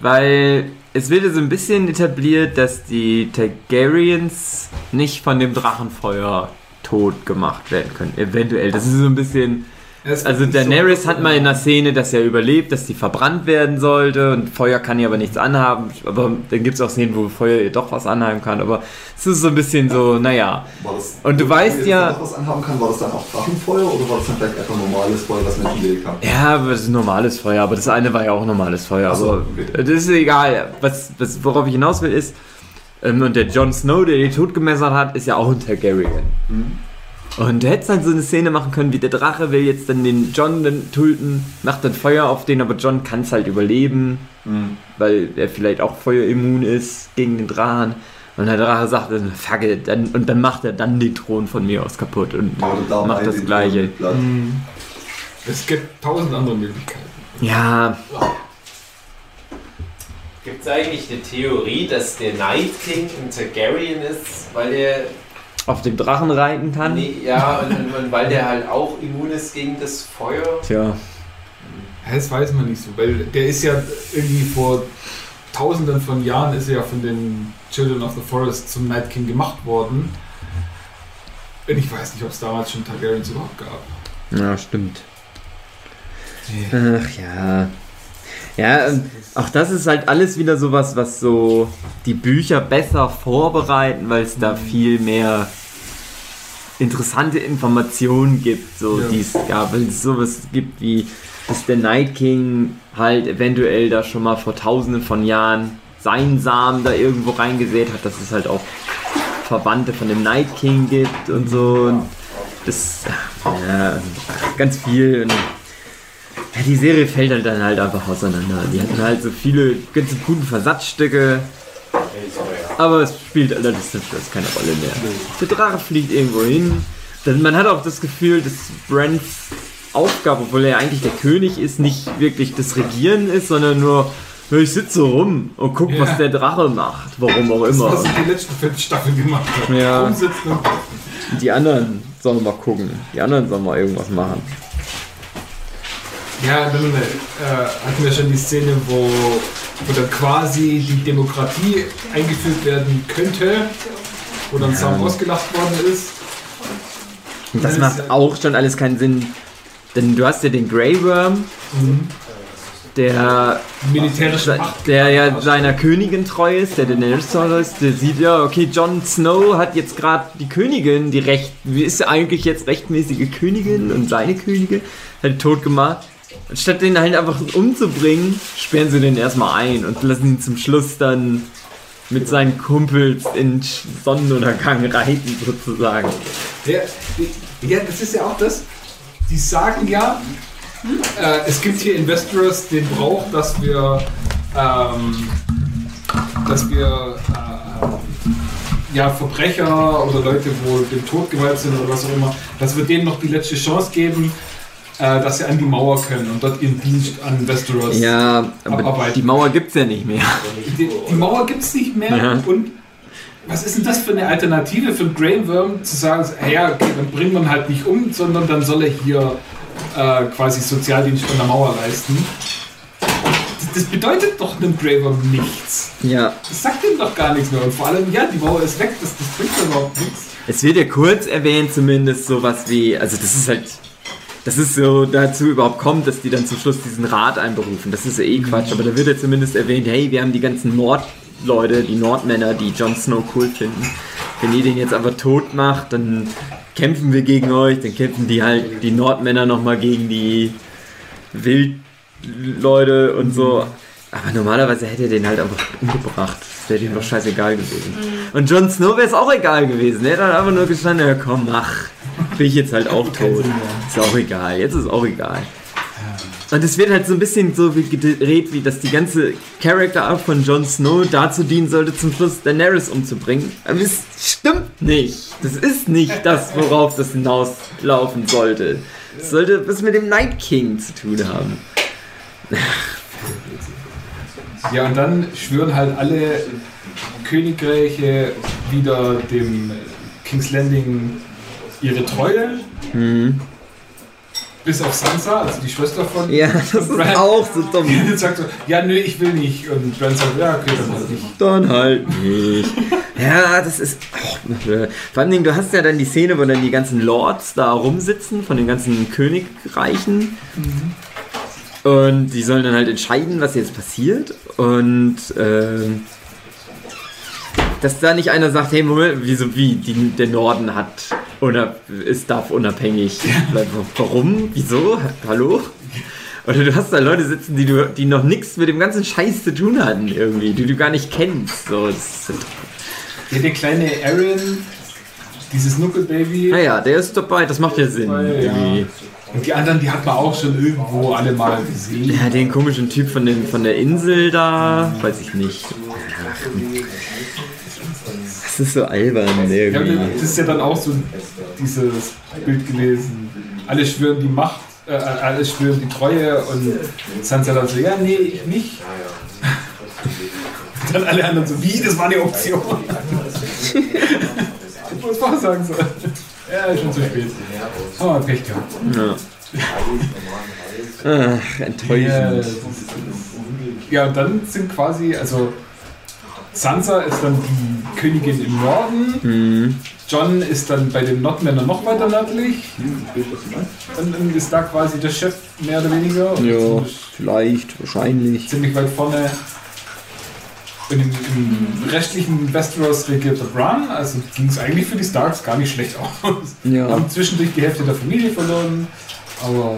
weil es wird so ein bisschen etabliert, dass die Targaryens nicht von dem Drachenfeuer tot gemacht werden können. Eventuell. Das ist so ein bisschen. Also nicht so- Daenerys hat mal in der Szene, dass er überlebt, dass sie verbrannt werden sollte und Feuer kann ihr aber nichts anhaben. Aber dann gibt es auch Szenen, wo Feuer ihr doch was anhaben kann. Aber es ist so ein bisschen so, naja. Das, Und du weißt ja- was anhaben kann, war das dann auch Drachenfeuer oder war das dann vielleicht einfach normales Feuer, was Menschen gelegt haben? Ja, aber das ist normales Feuer, aber das eine war ja auch normales Feuer. So, aber okay. das ist egal. Was, was, worauf ich hinaus will, ist, ähm, und der Jon Snow, der die tot gemessert hat, ist ja auch ein Targaryen. Mhm. Und du hättest halt so eine Szene machen können, wie der Drache will jetzt dann den Jon dann töten, macht dann Feuer auf den, aber Jon kann es halt überleben, Mhm. weil er vielleicht auch feuerimmun ist gegen den Drachen. Und der Drache sagt dann, fuck it, dann, und dann macht er dann den Thron von mir aus kaputt und da macht das Gleiche. Mhm. Es gibt tausend andere Möglichkeiten. Ja, Gibt es eigentlich eine Theorie, dass der Night King ein Targaryen ist, weil der auf dem Drachen reiten kann. Nee, ja, und, und, und weil der halt auch immun ist gegen das Feuer. Tja. Ja, Das weiß man nicht so, weil der ist ja irgendwie vor tausenden von Jahren ist er ja von den Children of the Forest zum Night King gemacht worden. Und ich weiß nicht, ob es damals schon Targaryens überhaupt gab. Ja, stimmt. Ach ja. Ja, und auch das ist halt alles wieder sowas, was so die Bücher besser vorbereiten, weil es da viel mehr interessante Informationen gibt, so Ja. die es gab, weil es sowas gibt wie, dass der Night King halt eventuell da schon mal vor tausenden von Jahren seinen Samen da irgendwo reingesät hat, dass es halt auch Verwandte von dem Night King gibt und so. Und das, ja, ganz viel. Und ja, die Serie fällt halt dann halt einfach auseinander. Die hatten halt so viele ganz guten Versatzstücke, aber es spielt allerdings keine Rolle mehr. Der Drache fliegt irgendwo hin. Man hat auch das Gefühl, dass Brents Aufgabe, obwohl er eigentlich der König ist, nicht wirklich das Regieren ist, sondern nur, "Ja, ich sitze rum und guck, Ja. was der Drache macht. Warum auch Das, immer. was er die letzten fünf Staffeln gemacht hat. Ja. Rumsitzen und Die anderen sollen mal gucken. Die anderen sollen mal irgendwas machen. Ja, dann äh, hatten wir schon die Szene, wo, dann quasi die Demokratie eingeführt werden könnte, wo dann Ja. Sam ausgelacht worden ist. Und das macht ja- auch schon alles keinen Sinn. Denn du hast ja den Grey Worm, der, Militärische Macht. der ja seiner Königin treu ist, der Daenerys treu ist. Der sieht ja, okay, Jon Snow hat jetzt gerade die Königin, die recht, ist eigentlich jetzt rechtmäßige Königin und seine Königin, hat tot gemacht. Anstatt den halt einfach umzubringen, sperren sie den erstmal ein und lassen ihn zum Schluss dann mit seinen Kumpels in Sonnenuntergang reiten, sozusagen. Ja, das ist ja auch das. Die sagen ja, äh, es gibt hier Investors, den braucht, dass wir, ähm, dass wir äh, ja, Verbrecher oder Leute, wo dem Tod geweiht sind oder was auch immer, dass wir denen noch die letzte Chance geben, äh, dass sie an die Mauer können und dort ihren Dienst an Westeros. Ja, aber Abarbeiten. die Mauer gibt's ja nicht mehr. Die, die Mauer gibt es nicht mehr Ja. und was ist denn das für eine Alternative für einen Grey Worm zu sagen, ja, okay, dann bringt man halt nicht um, sondern dann soll er hier äh, quasi Sozialdienst an der Mauer leisten. Das, das bedeutet doch einem Grey Worm nichts. Ja. Das sagt ihm doch gar nichts mehr. Und vor allem, ja, die Mauer ist weg, das, das bringt überhaupt nichts. Es wird ja kurz erwähnt, zumindest sowas wie, also das ist halt, dass es so dazu überhaupt kommt, dass die dann zum Schluss diesen Rat einberufen. Das ist ja eh Quatsch, aber da wird ja zumindest erwähnt, hey, wir haben die ganzen Nordleute, die Nordmänner, die Jon Snow cool finden. Wenn ihr den jetzt aber tot macht, dann kämpfen wir gegen euch, dann kämpfen die halt, die Nordmänner nochmal gegen die Wildleute und so. Aber normalerweise hätte er den halt einfach umgebracht. Das wäre dem doch scheißegal gewesen. Und Jon Snow wäre es auch egal gewesen. Er hätte halt einfach nur gestanden, ja komm, mach. Bin ich jetzt halt auch tot. Ist auch egal. Jetzt ist auch egal. Und es wird halt so ein bisschen so wie gedreht, wie dass die ganze Character Arc von Jon Snow dazu dienen sollte, zum Schluss Daenerys umzubringen. Aber es stimmt nicht. Das ist nicht das, worauf das hinauslaufen sollte. Es sollte was mit dem Night King zu tun haben. Ja, und dann schwören halt alle Königreiche wieder dem King's Landing ihre Treue. Hm. Bis auf Sansa, also die Schwester von. Ja, das ist auch so dumm. (laughs) Die sagt so, ja, nö, ich will nicht. Und Bran sagt, ja, okay, dann halt nicht. Dann halt nicht. (laughs) Ja, das ist. Oh, äh, vor allem, du hast ja dann die Szene, wo dann die ganzen Lords da rumsitzen von den ganzen Königreichen. Und die sollen dann halt entscheiden, was jetzt passiert. Und ähm, dass da nicht einer sagt, hey Moment, wieso wie? Die, der Norden hat oder ist darf unabhängig bleiben. Warum? Wieso? Hallo? Oder du hast da Leute sitzen, die du, die noch nichts mit dem ganzen Scheiß zu tun hatten irgendwie, die du gar nicht kennst. So, Ja, der kleine Aaron, dieses Nuckelbaby. naja, der ist dabei, das macht ja Sinn. Ja. Und die anderen, die hat man auch schon irgendwo alle mal gesehen. Ja, den komischen Typ von, den, von der Insel da, weiß ich nicht. Ach, das ist so albern Ja, irgendwie. das ist ja dann auch so dieses Bild gewesen. Alle schwören die Macht, äh, alle schwören die Treue und Sansa dann so, ja, nee, ich nicht. Und (laughs) dann alle anderen so, wie, das war eine Option. ich (laughs) muss mal sagen so. Ja, ist schon zu spät. Oh, Pech gehabt. Ja. (laughs) Ach, Ja, enttäuschend. ja, und dann sind quasi, also Sansa ist dann die Königin im Norden, Hm. John ist dann bei den Nordmännern noch weiter nördlich und dann ist da quasi der Chef mehr oder weniger. Und Ja, vielleicht, wahrscheinlich. Ziemlich weit vorne. Und im, im restlichen Westeros regiert der Bran, also ging es eigentlich für die Starks gar nicht schlecht aus. Ja. Haben zwischendurch die Hälfte der Familie verloren, aber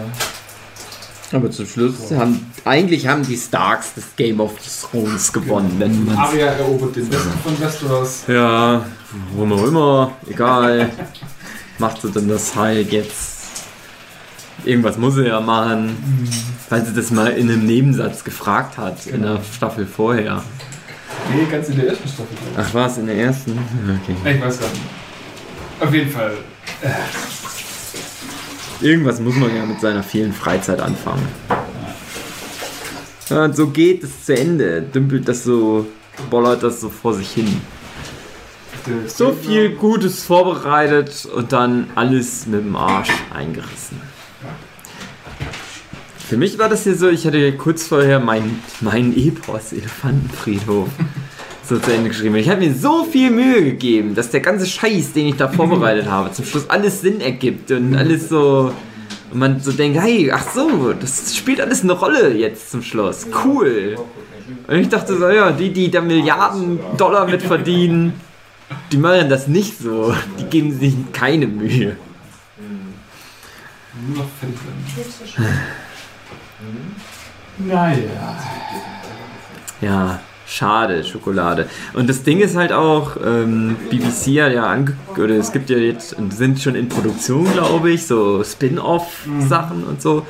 Aber zum Schluss haben eigentlich haben die Starks das Game of Thrones gewonnen, wenn man Arya erobert den Westen von Westeros. Ja, warum auch immer, egal. Macht sie dann das halt jetzt. Irgendwas muss sie ja machen, weil sie das mal in einem Nebensatz gefragt hat, in der Staffel vorher. Nee, ganz in der ersten Staffel. Ach, war es in der ersten? Okay. ich. Ich weiß gar nicht. Auf jeden Fall. Irgendwas muss man ja mit seiner vielen Freizeit anfangen. Ja, und so geht es zu Ende. Dümpelt das so, bollert das so vor sich hin. So viel Gutes vorbereitet und dann alles mit dem Arsch eingerissen. Für mich war das hier so, ich hatte kurz vorher meinen mein Epos Elefantenfriedhof so zu Ende geschrieben. Ich habe mir so viel Mühe gegeben, dass der ganze Scheiß, den ich da (laughs) vorbereitet habe, zum Schluss alles Sinn ergibt und alles so und man so denkt, hey, ach so, das spielt alles eine Rolle jetzt zum Schluss. Cool. Und ich dachte so, ja, die, die da Milliarden Dollar mit verdienen, die machen das nicht so. Die geben sich keine Mühe. Nur noch werden. Naja. Ja, schade, Schokolade. Und das Ding ist halt auch, ähm, BBC hat ja ange oder es gibt ja jetzt und sind schon in Produktion, glaube ich, so Spin-off-Sachen und so.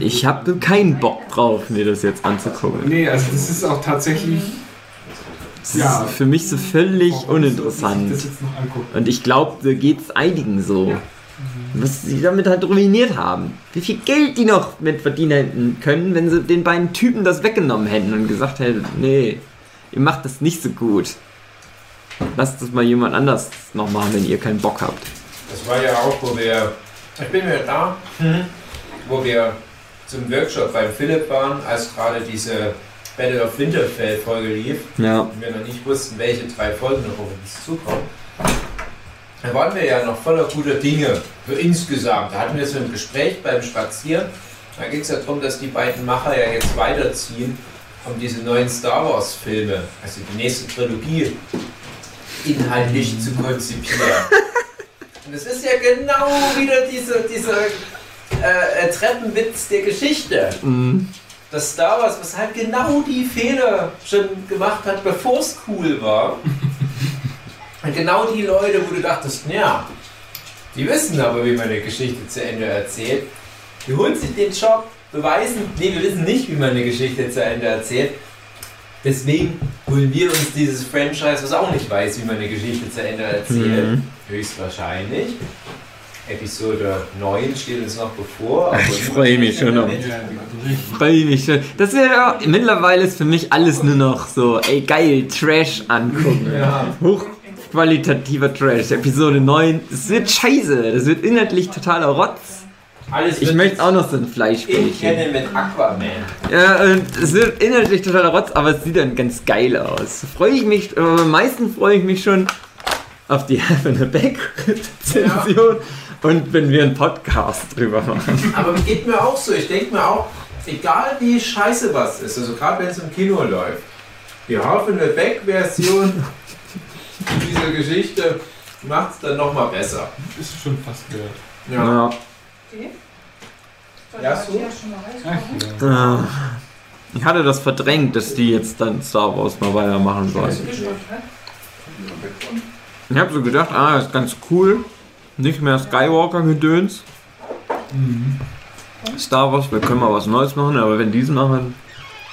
Ich habe keinen Bock drauf, mir das jetzt anzugucken. Nee, also das ist auch tatsächlich Das Ja. ist für mich so völlig uninteressant. Angucken. Und ich glaube, da geht es einigen so. Was sie damit halt ruiniert haben. Wie viel Geld die noch mit verdienen hätten können, wenn sie den beiden Typen das weggenommen hätten und gesagt hätten, nee, ihr macht das nicht so gut. Lasst das mal jemand anders noch machen, wenn ihr keinen Bock habt. Das war ja auch, wo wir. Ich bin wieder da, wo wir zum Workshop beim Philipp waren, als gerade diese Battle of Winterfell Folge lief Ja. und wir noch nicht wussten, welche drei Folgen noch auf uns zukommen. da waren wir ja noch voller guter Dinge. So insgesamt. Da hatten wir so ein Gespräch beim Spazieren. Da ging es ja darum, dass die beiden Macher ja jetzt weiterziehen, um diese neuen Star Wars Filme, also die nächste Trilogie, inhaltlich zu konzipieren. (laughs) Und es ist ja genau wieder dieser, dieser äh, äh, Treppenwitz der Geschichte. Mhm. Das Star Wars, was halt genau die Fehler schon gemacht hat, bevor es cool war. (laughs) Und genau die Leute, wo du dachtest, ja, die wissen aber, wie man eine Geschichte zu Ende erzählt. Die holen sich den Job, beweisen, nee, wir wissen nicht, wie man eine Geschichte zu Ende erzählt. Deswegen holen wir uns dieses Franchise, was auch nicht weiß, wie man eine Geschichte zu Ende erzählt. Mhm. Höchstwahrscheinlich. Episode 9 steht uns noch bevor. (laughs) Ich freue mich schon richtig. Freue mich schon. Das ist ja mittlerweile ist für mich alles nur noch so, ey geil, Trash angucken. Ja. Hochqualitativer Trash. Episode 9. Das wird scheiße. Das wird inhaltlich totaler Rotz. Alles Ich möchte auch noch so ein in Fleischbällchen. Canon mit Aquaman. Ja, und es wird inhaltlich totaler Rotz, aber es sieht dann ganz geil aus. Freue ich mich, aber am meisten freue ich mich schon auf die (laughs) Heaven a Back Rezension und wenn wir einen Podcast drüber machen. Aber geht mir auch so. Ich denke mir auch, egal wie scheiße was ist, also gerade wenn es im Kino läuft, die Hafen Beck Version dieser Geschichte macht es dann nochmal besser. Ist schon fast gehört. Ja. Ja. Soll Ja, ich so? ja. Äh, Ich hatte das verdrängt, dass die jetzt dann Star Wars mal weitermachen sollen. Ich habe so gedacht, ah, ist ganz cool. Nicht mehr Skywalker-Gedöns. Mhm. Star Wars, wir können mal was Neues machen, aber wenn die es machen,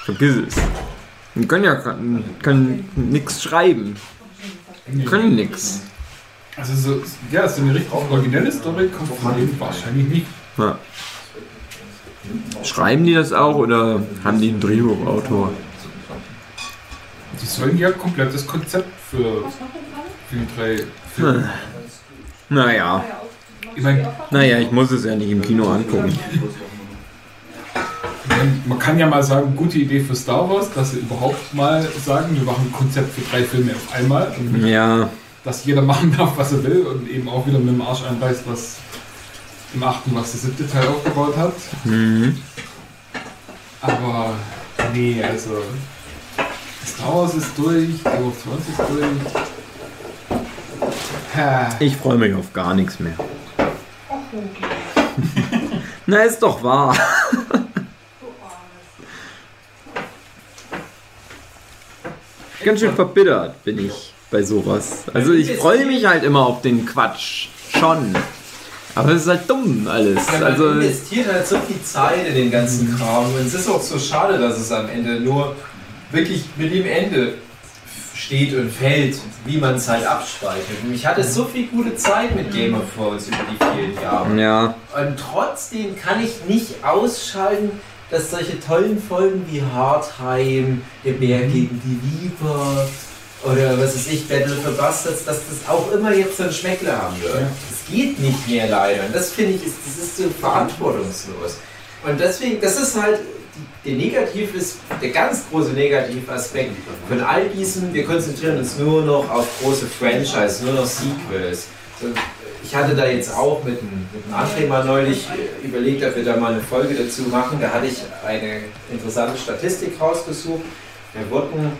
vergiss es. Die können ja können nichts schreiben. Die können nix. Also so, ja, so eine richtig originelle Story kommt denen wahrscheinlich nicht. Ja. Schreiben die das auch oder haben die einen Drehbuchautor? Die sollen ja komplett das Konzept für, für die drei Filme. Naja, Ich meine, naja, ich muss es ja nicht im Kino angucken. mein, man kann ja mal sagen, gute Idee für Star Wars, dass sie überhaupt mal sagen, wir machen ein Konzept für drei Filme auf einmal Ja, dass jeder machen darf, was er will und eben auch wieder mit dem Arsch einreißt, was im achten, was der siebte Teil aufgebaut hat. mhm. Aber nee, also Star Wars ist durch, Game of Thrones ist durch. Ha. ich freue mich auf gar nichts mehr. (laughs) Na, ist doch wahr. Ganz schön verbittert bin ich bei sowas. Also ich freue mich halt immer auf den Quatsch. Schon. Aber es ist halt dumm alles. Ja, man Also investiert halt so viel Zeit in den ganzen Kram und es ist auch so schade, dass es am Ende nur wirklich mit dem Ende steht und fällt, wie man es halt abspeichert. Und ich hatte so viel gute Zeit mit Game of Thrones über die vielen Jahre. ja, Und trotzdem kann ich nicht ausschalten, dass solche tollen Folgen wie Hardheim, Der Bär gegen die Viper oder was weiß ich, Battle for Bastards, dass das auch immer jetzt so ein Schmeckler haben wird. Ja. Das geht nicht mehr leider. Und das finde ich, ist, das ist so verantwortungslos. Und deswegen, das ist halt der Negativ ist, der ganz große Negativaspekt von all diesem, wir konzentrieren uns nur noch auf große Franchise, nur noch Sequels. Ich hatte da jetzt auch mit dem, mit dem André mal neulich äh, überlegt, ob wir da mal eine Folge dazu machen. Da hatte ich eine interessante Statistik rausgesucht. Wir wurden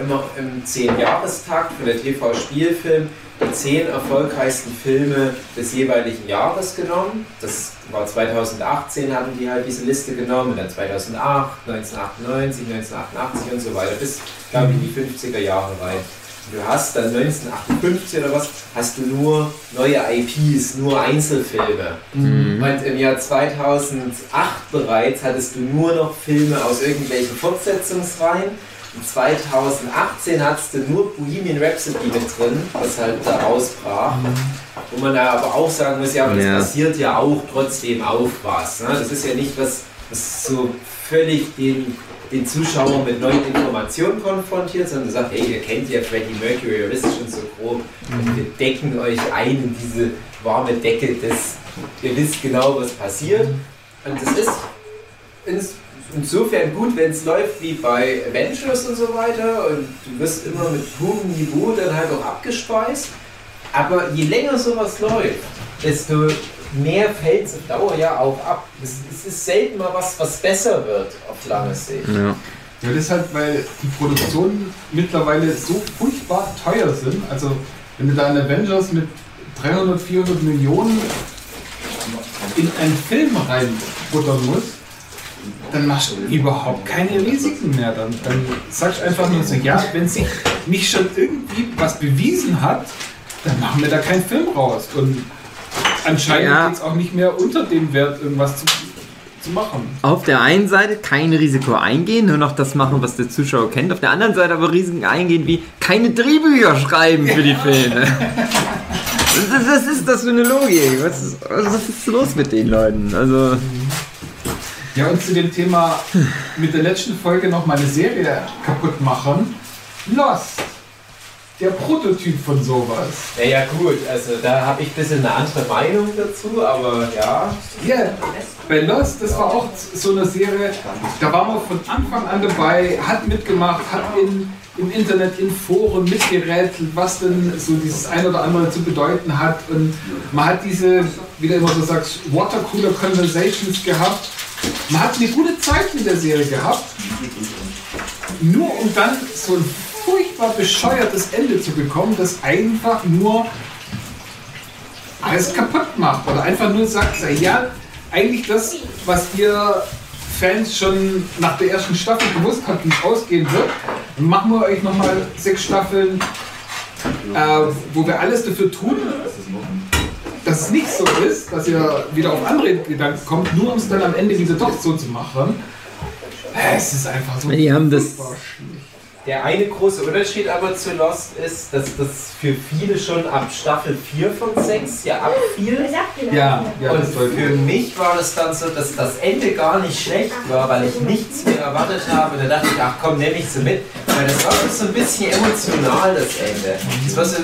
immer im 10-Jahrestakt für den TV-Spielfilm die 10 erfolgreichsten Filme des jeweiligen Jahres genommen. Das war 2018, hatten die halt diese Liste genommen, dann 2008, 1998, 1988 und so weiter, bis, glaube ich, in die 50er Jahre rein. Und Du hast dann 1958 oder was, hast du nur neue IPs, nur Einzelfilme. Mhm. Und im Jahr 2008 bereits hattest du nur noch Filme aus irgendwelchen Fortsetzungsreihen. Und 2018 hattest du nur Bohemian Rhapsody mit drin, was halt da rausbrach. Wo man da aber auch sagen muss, ja, aber das Ja. passiert ja auch trotzdem auf was. Ne? Das ist ja nicht was, was so völlig den, den Zuschauer mit neuen Informationen konfrontiert, sondern du sagst, hey, ihr kennt ja Freddie Mercury, ihr wisst schon so grob, und wir decken euch ein in diese warme Decke des, ihr wisst genau, was passiert. Und das ist ins, insofern gut, wenn es läuft wie bei Avengers und so weiter und du wirst immer mit hohem Niveau dann halt auch abgespeist. Aber je länger sowas läuft, desto mehr fällt es auf Dauer ja auch ab. Es, es ist selten mal was, was besser wird auf lange Sicht. Ja. Ja, das ist halt, weil die Produktionen mittlerweile so furchtbar teuer sind. Also, wenn du da einen Avengers mit 300, 400 Millionen in einen Film reinbuttern musst, dann machst du überhaupt keine Risiken mehr. Dann, dann sagst du einfach nur so, ja, wenn sich nicht schon irgendwie was bewiesen hat, dann machen wir da keinen Film raus. Und anscheinend Ja. geht es auch nicht mehr unter dem Wert, irgendwas zu, zu machen. Auf der einen Seite kein Risiko eingehen, nur noch das machen, was der Zuschauer kennt. Auf der anderen Seite aber Risiken eingehen, wie keine Drehbücher schreiben für die Filme. (laughs) Was, ist das für eine Logik? Was ist, was ist los mit den Leuten? Also, Ja, und zu dem Thema mit der letzten Folge noch mal eine Serie kaputt machen. Lost. Der Prototyp von sowas. Naja gut, also da habe ich ein bisschen eine andere Meinung dazu, aber ja. Ja, bei Lost, das war auch so eine Serie, da war man von Anfang an dabei, hat mitgemacht, hat in, im Internet, in Foren mitgerätselt, was denn so dieses ein oder andere zu bedeuten hat. Und man hat diese, wie du immer so sagst, Watercooler Conversations gehabt. Man hat eine gute Zeit mit der Serie gehabt. Nur um dann so ein furchtbar bescheuertes Ende zu bekommen, das einfach nur alles kaputt macht oder einfach nur sagt, ja, eigentlich das, was ihr Fans schon nach der ersten Staffel gewusst habt, wie es ausgehen wird, machen wir euch nochmal sechs Staffeln, äh, wo wir alles dafür tun, dass es nicht so ist, dass ihr wieder auf andere Gedanken kommt, nur um es dann am Ende wieder doch so zu machen. Äh, Es ist einfach so. Die haben das-. Der eine große Unterschied aber zu Lost ist, dass das für viele schon ab Staffel 4 von 6 ja abfiel. Ja, ja, Und für mich war das dann so, dass das Ende gar nicht schlecht war, weil ich nichts mehr erwartet habe. Da dachte ich, ach komm, nehme ich sie mit. Weil das war so ein bisschen emotional, das Ende. Das war so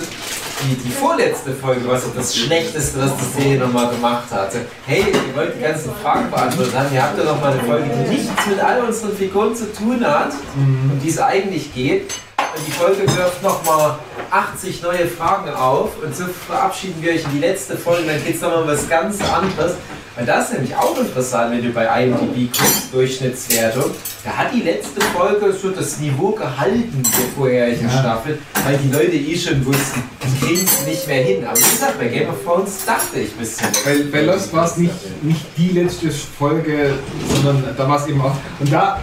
die, die vorletzte Folge, war so das Schlechteste, was die Serie nochmal gemacht hatte. Hey, ihr wollt die ganzen Fragen beantwortet haben. Ihr habt ja noch mal eine Folge, die nichts mit all unseren Figuren zu tun hat, um die es eigentlich geht. Und die Folge wirft nochmal 80 neue Fragen auf und so verabschieden wir euch in die letzte Folge. Dann geht es nochmal um was ganz anderes. Und das ist nämlich auch interessant, wenn du bei IMDb guckst, Durchschnittswertung. Da hat die letzte Folge so das Niveau gehalten der vorherigen Ja. Staffel, weil die Leute eh schon wussten, die kriegen es nicht mehr hin. Aber wie gesagt, bei Game of Thrones dachte ich bis zum Bei, bei Lost war es nicht, nicht die letzte Folge, sondern da war es eben auch. Und da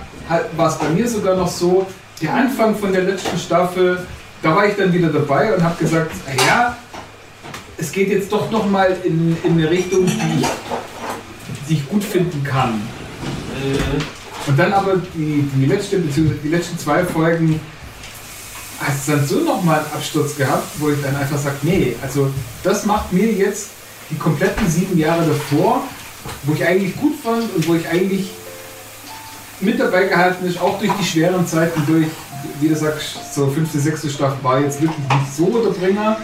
war es bei mir sogar noch so, der Anfang von der letzten Staffel, da war ich dann wieder dabei und habe gesagt, "Ah ja, es geht jetzt doch nochmal in, in eine Richtung, die ich, die ich gut finden kann. Und dann aber die, die letzte, beziehungsweise die letzten zwei Folgen hat es dann so nochmal einen Absturz gehabt, wo ich dann einfach sage, nee, also das macht mir jetzt die kompletten sieben Jahre davor, wo ich eigentlich gut fand und wo ich eigentlich mit dabei gehalten ist, auch durch die schweren Zeiten durch, wie du sagst, so fünfte, sechste Staffel war jetzt wirklich nicht so der Bringer.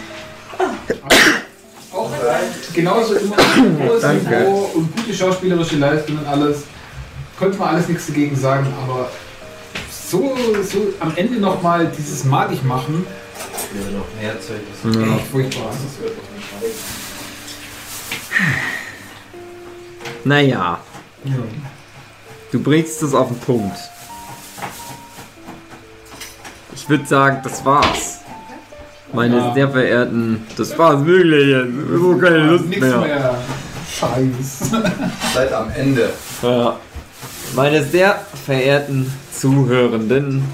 Auch genauso immer ein hohes. Niveau und gute schauspielerische Leistung und alles. Konnte man alles nichts dagegen sagen, aber so, so am Ende nochmal dieses malig machen, noch mehr Zeug. ja. echt furchtbar. naja, du bringst es auf den Punkt. Ich würde sagen, das war's. Meine Ja. sehr verehrten, das war's wirklich jetzt. So keine Lust Nichts mehr. mehr. Scheiß. (laughs) Seid am Ende. Ja. Meine sehr verehrten Zuhörenden,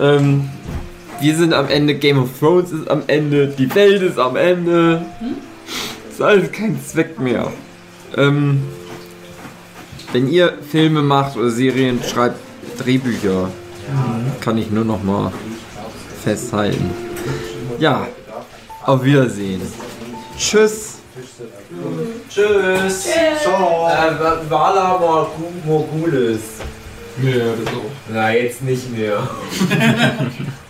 ähm, wir sind am Ende, Game of Thrones ist am Ende, die Welt ist am Ende. Ist alles kein Zweck mehr. Ähm, wenn ihr Filme macht oder Serien, schreibt Drehbücher. Kann ich nur noch mal festhalten. Ja, auf Wiedersehen. Tschüss. Tschüss. Ciao. Äh, Vala Morgu- Morgulis. Ja, das auch. Na, jetzt nicht mehr. (laughs)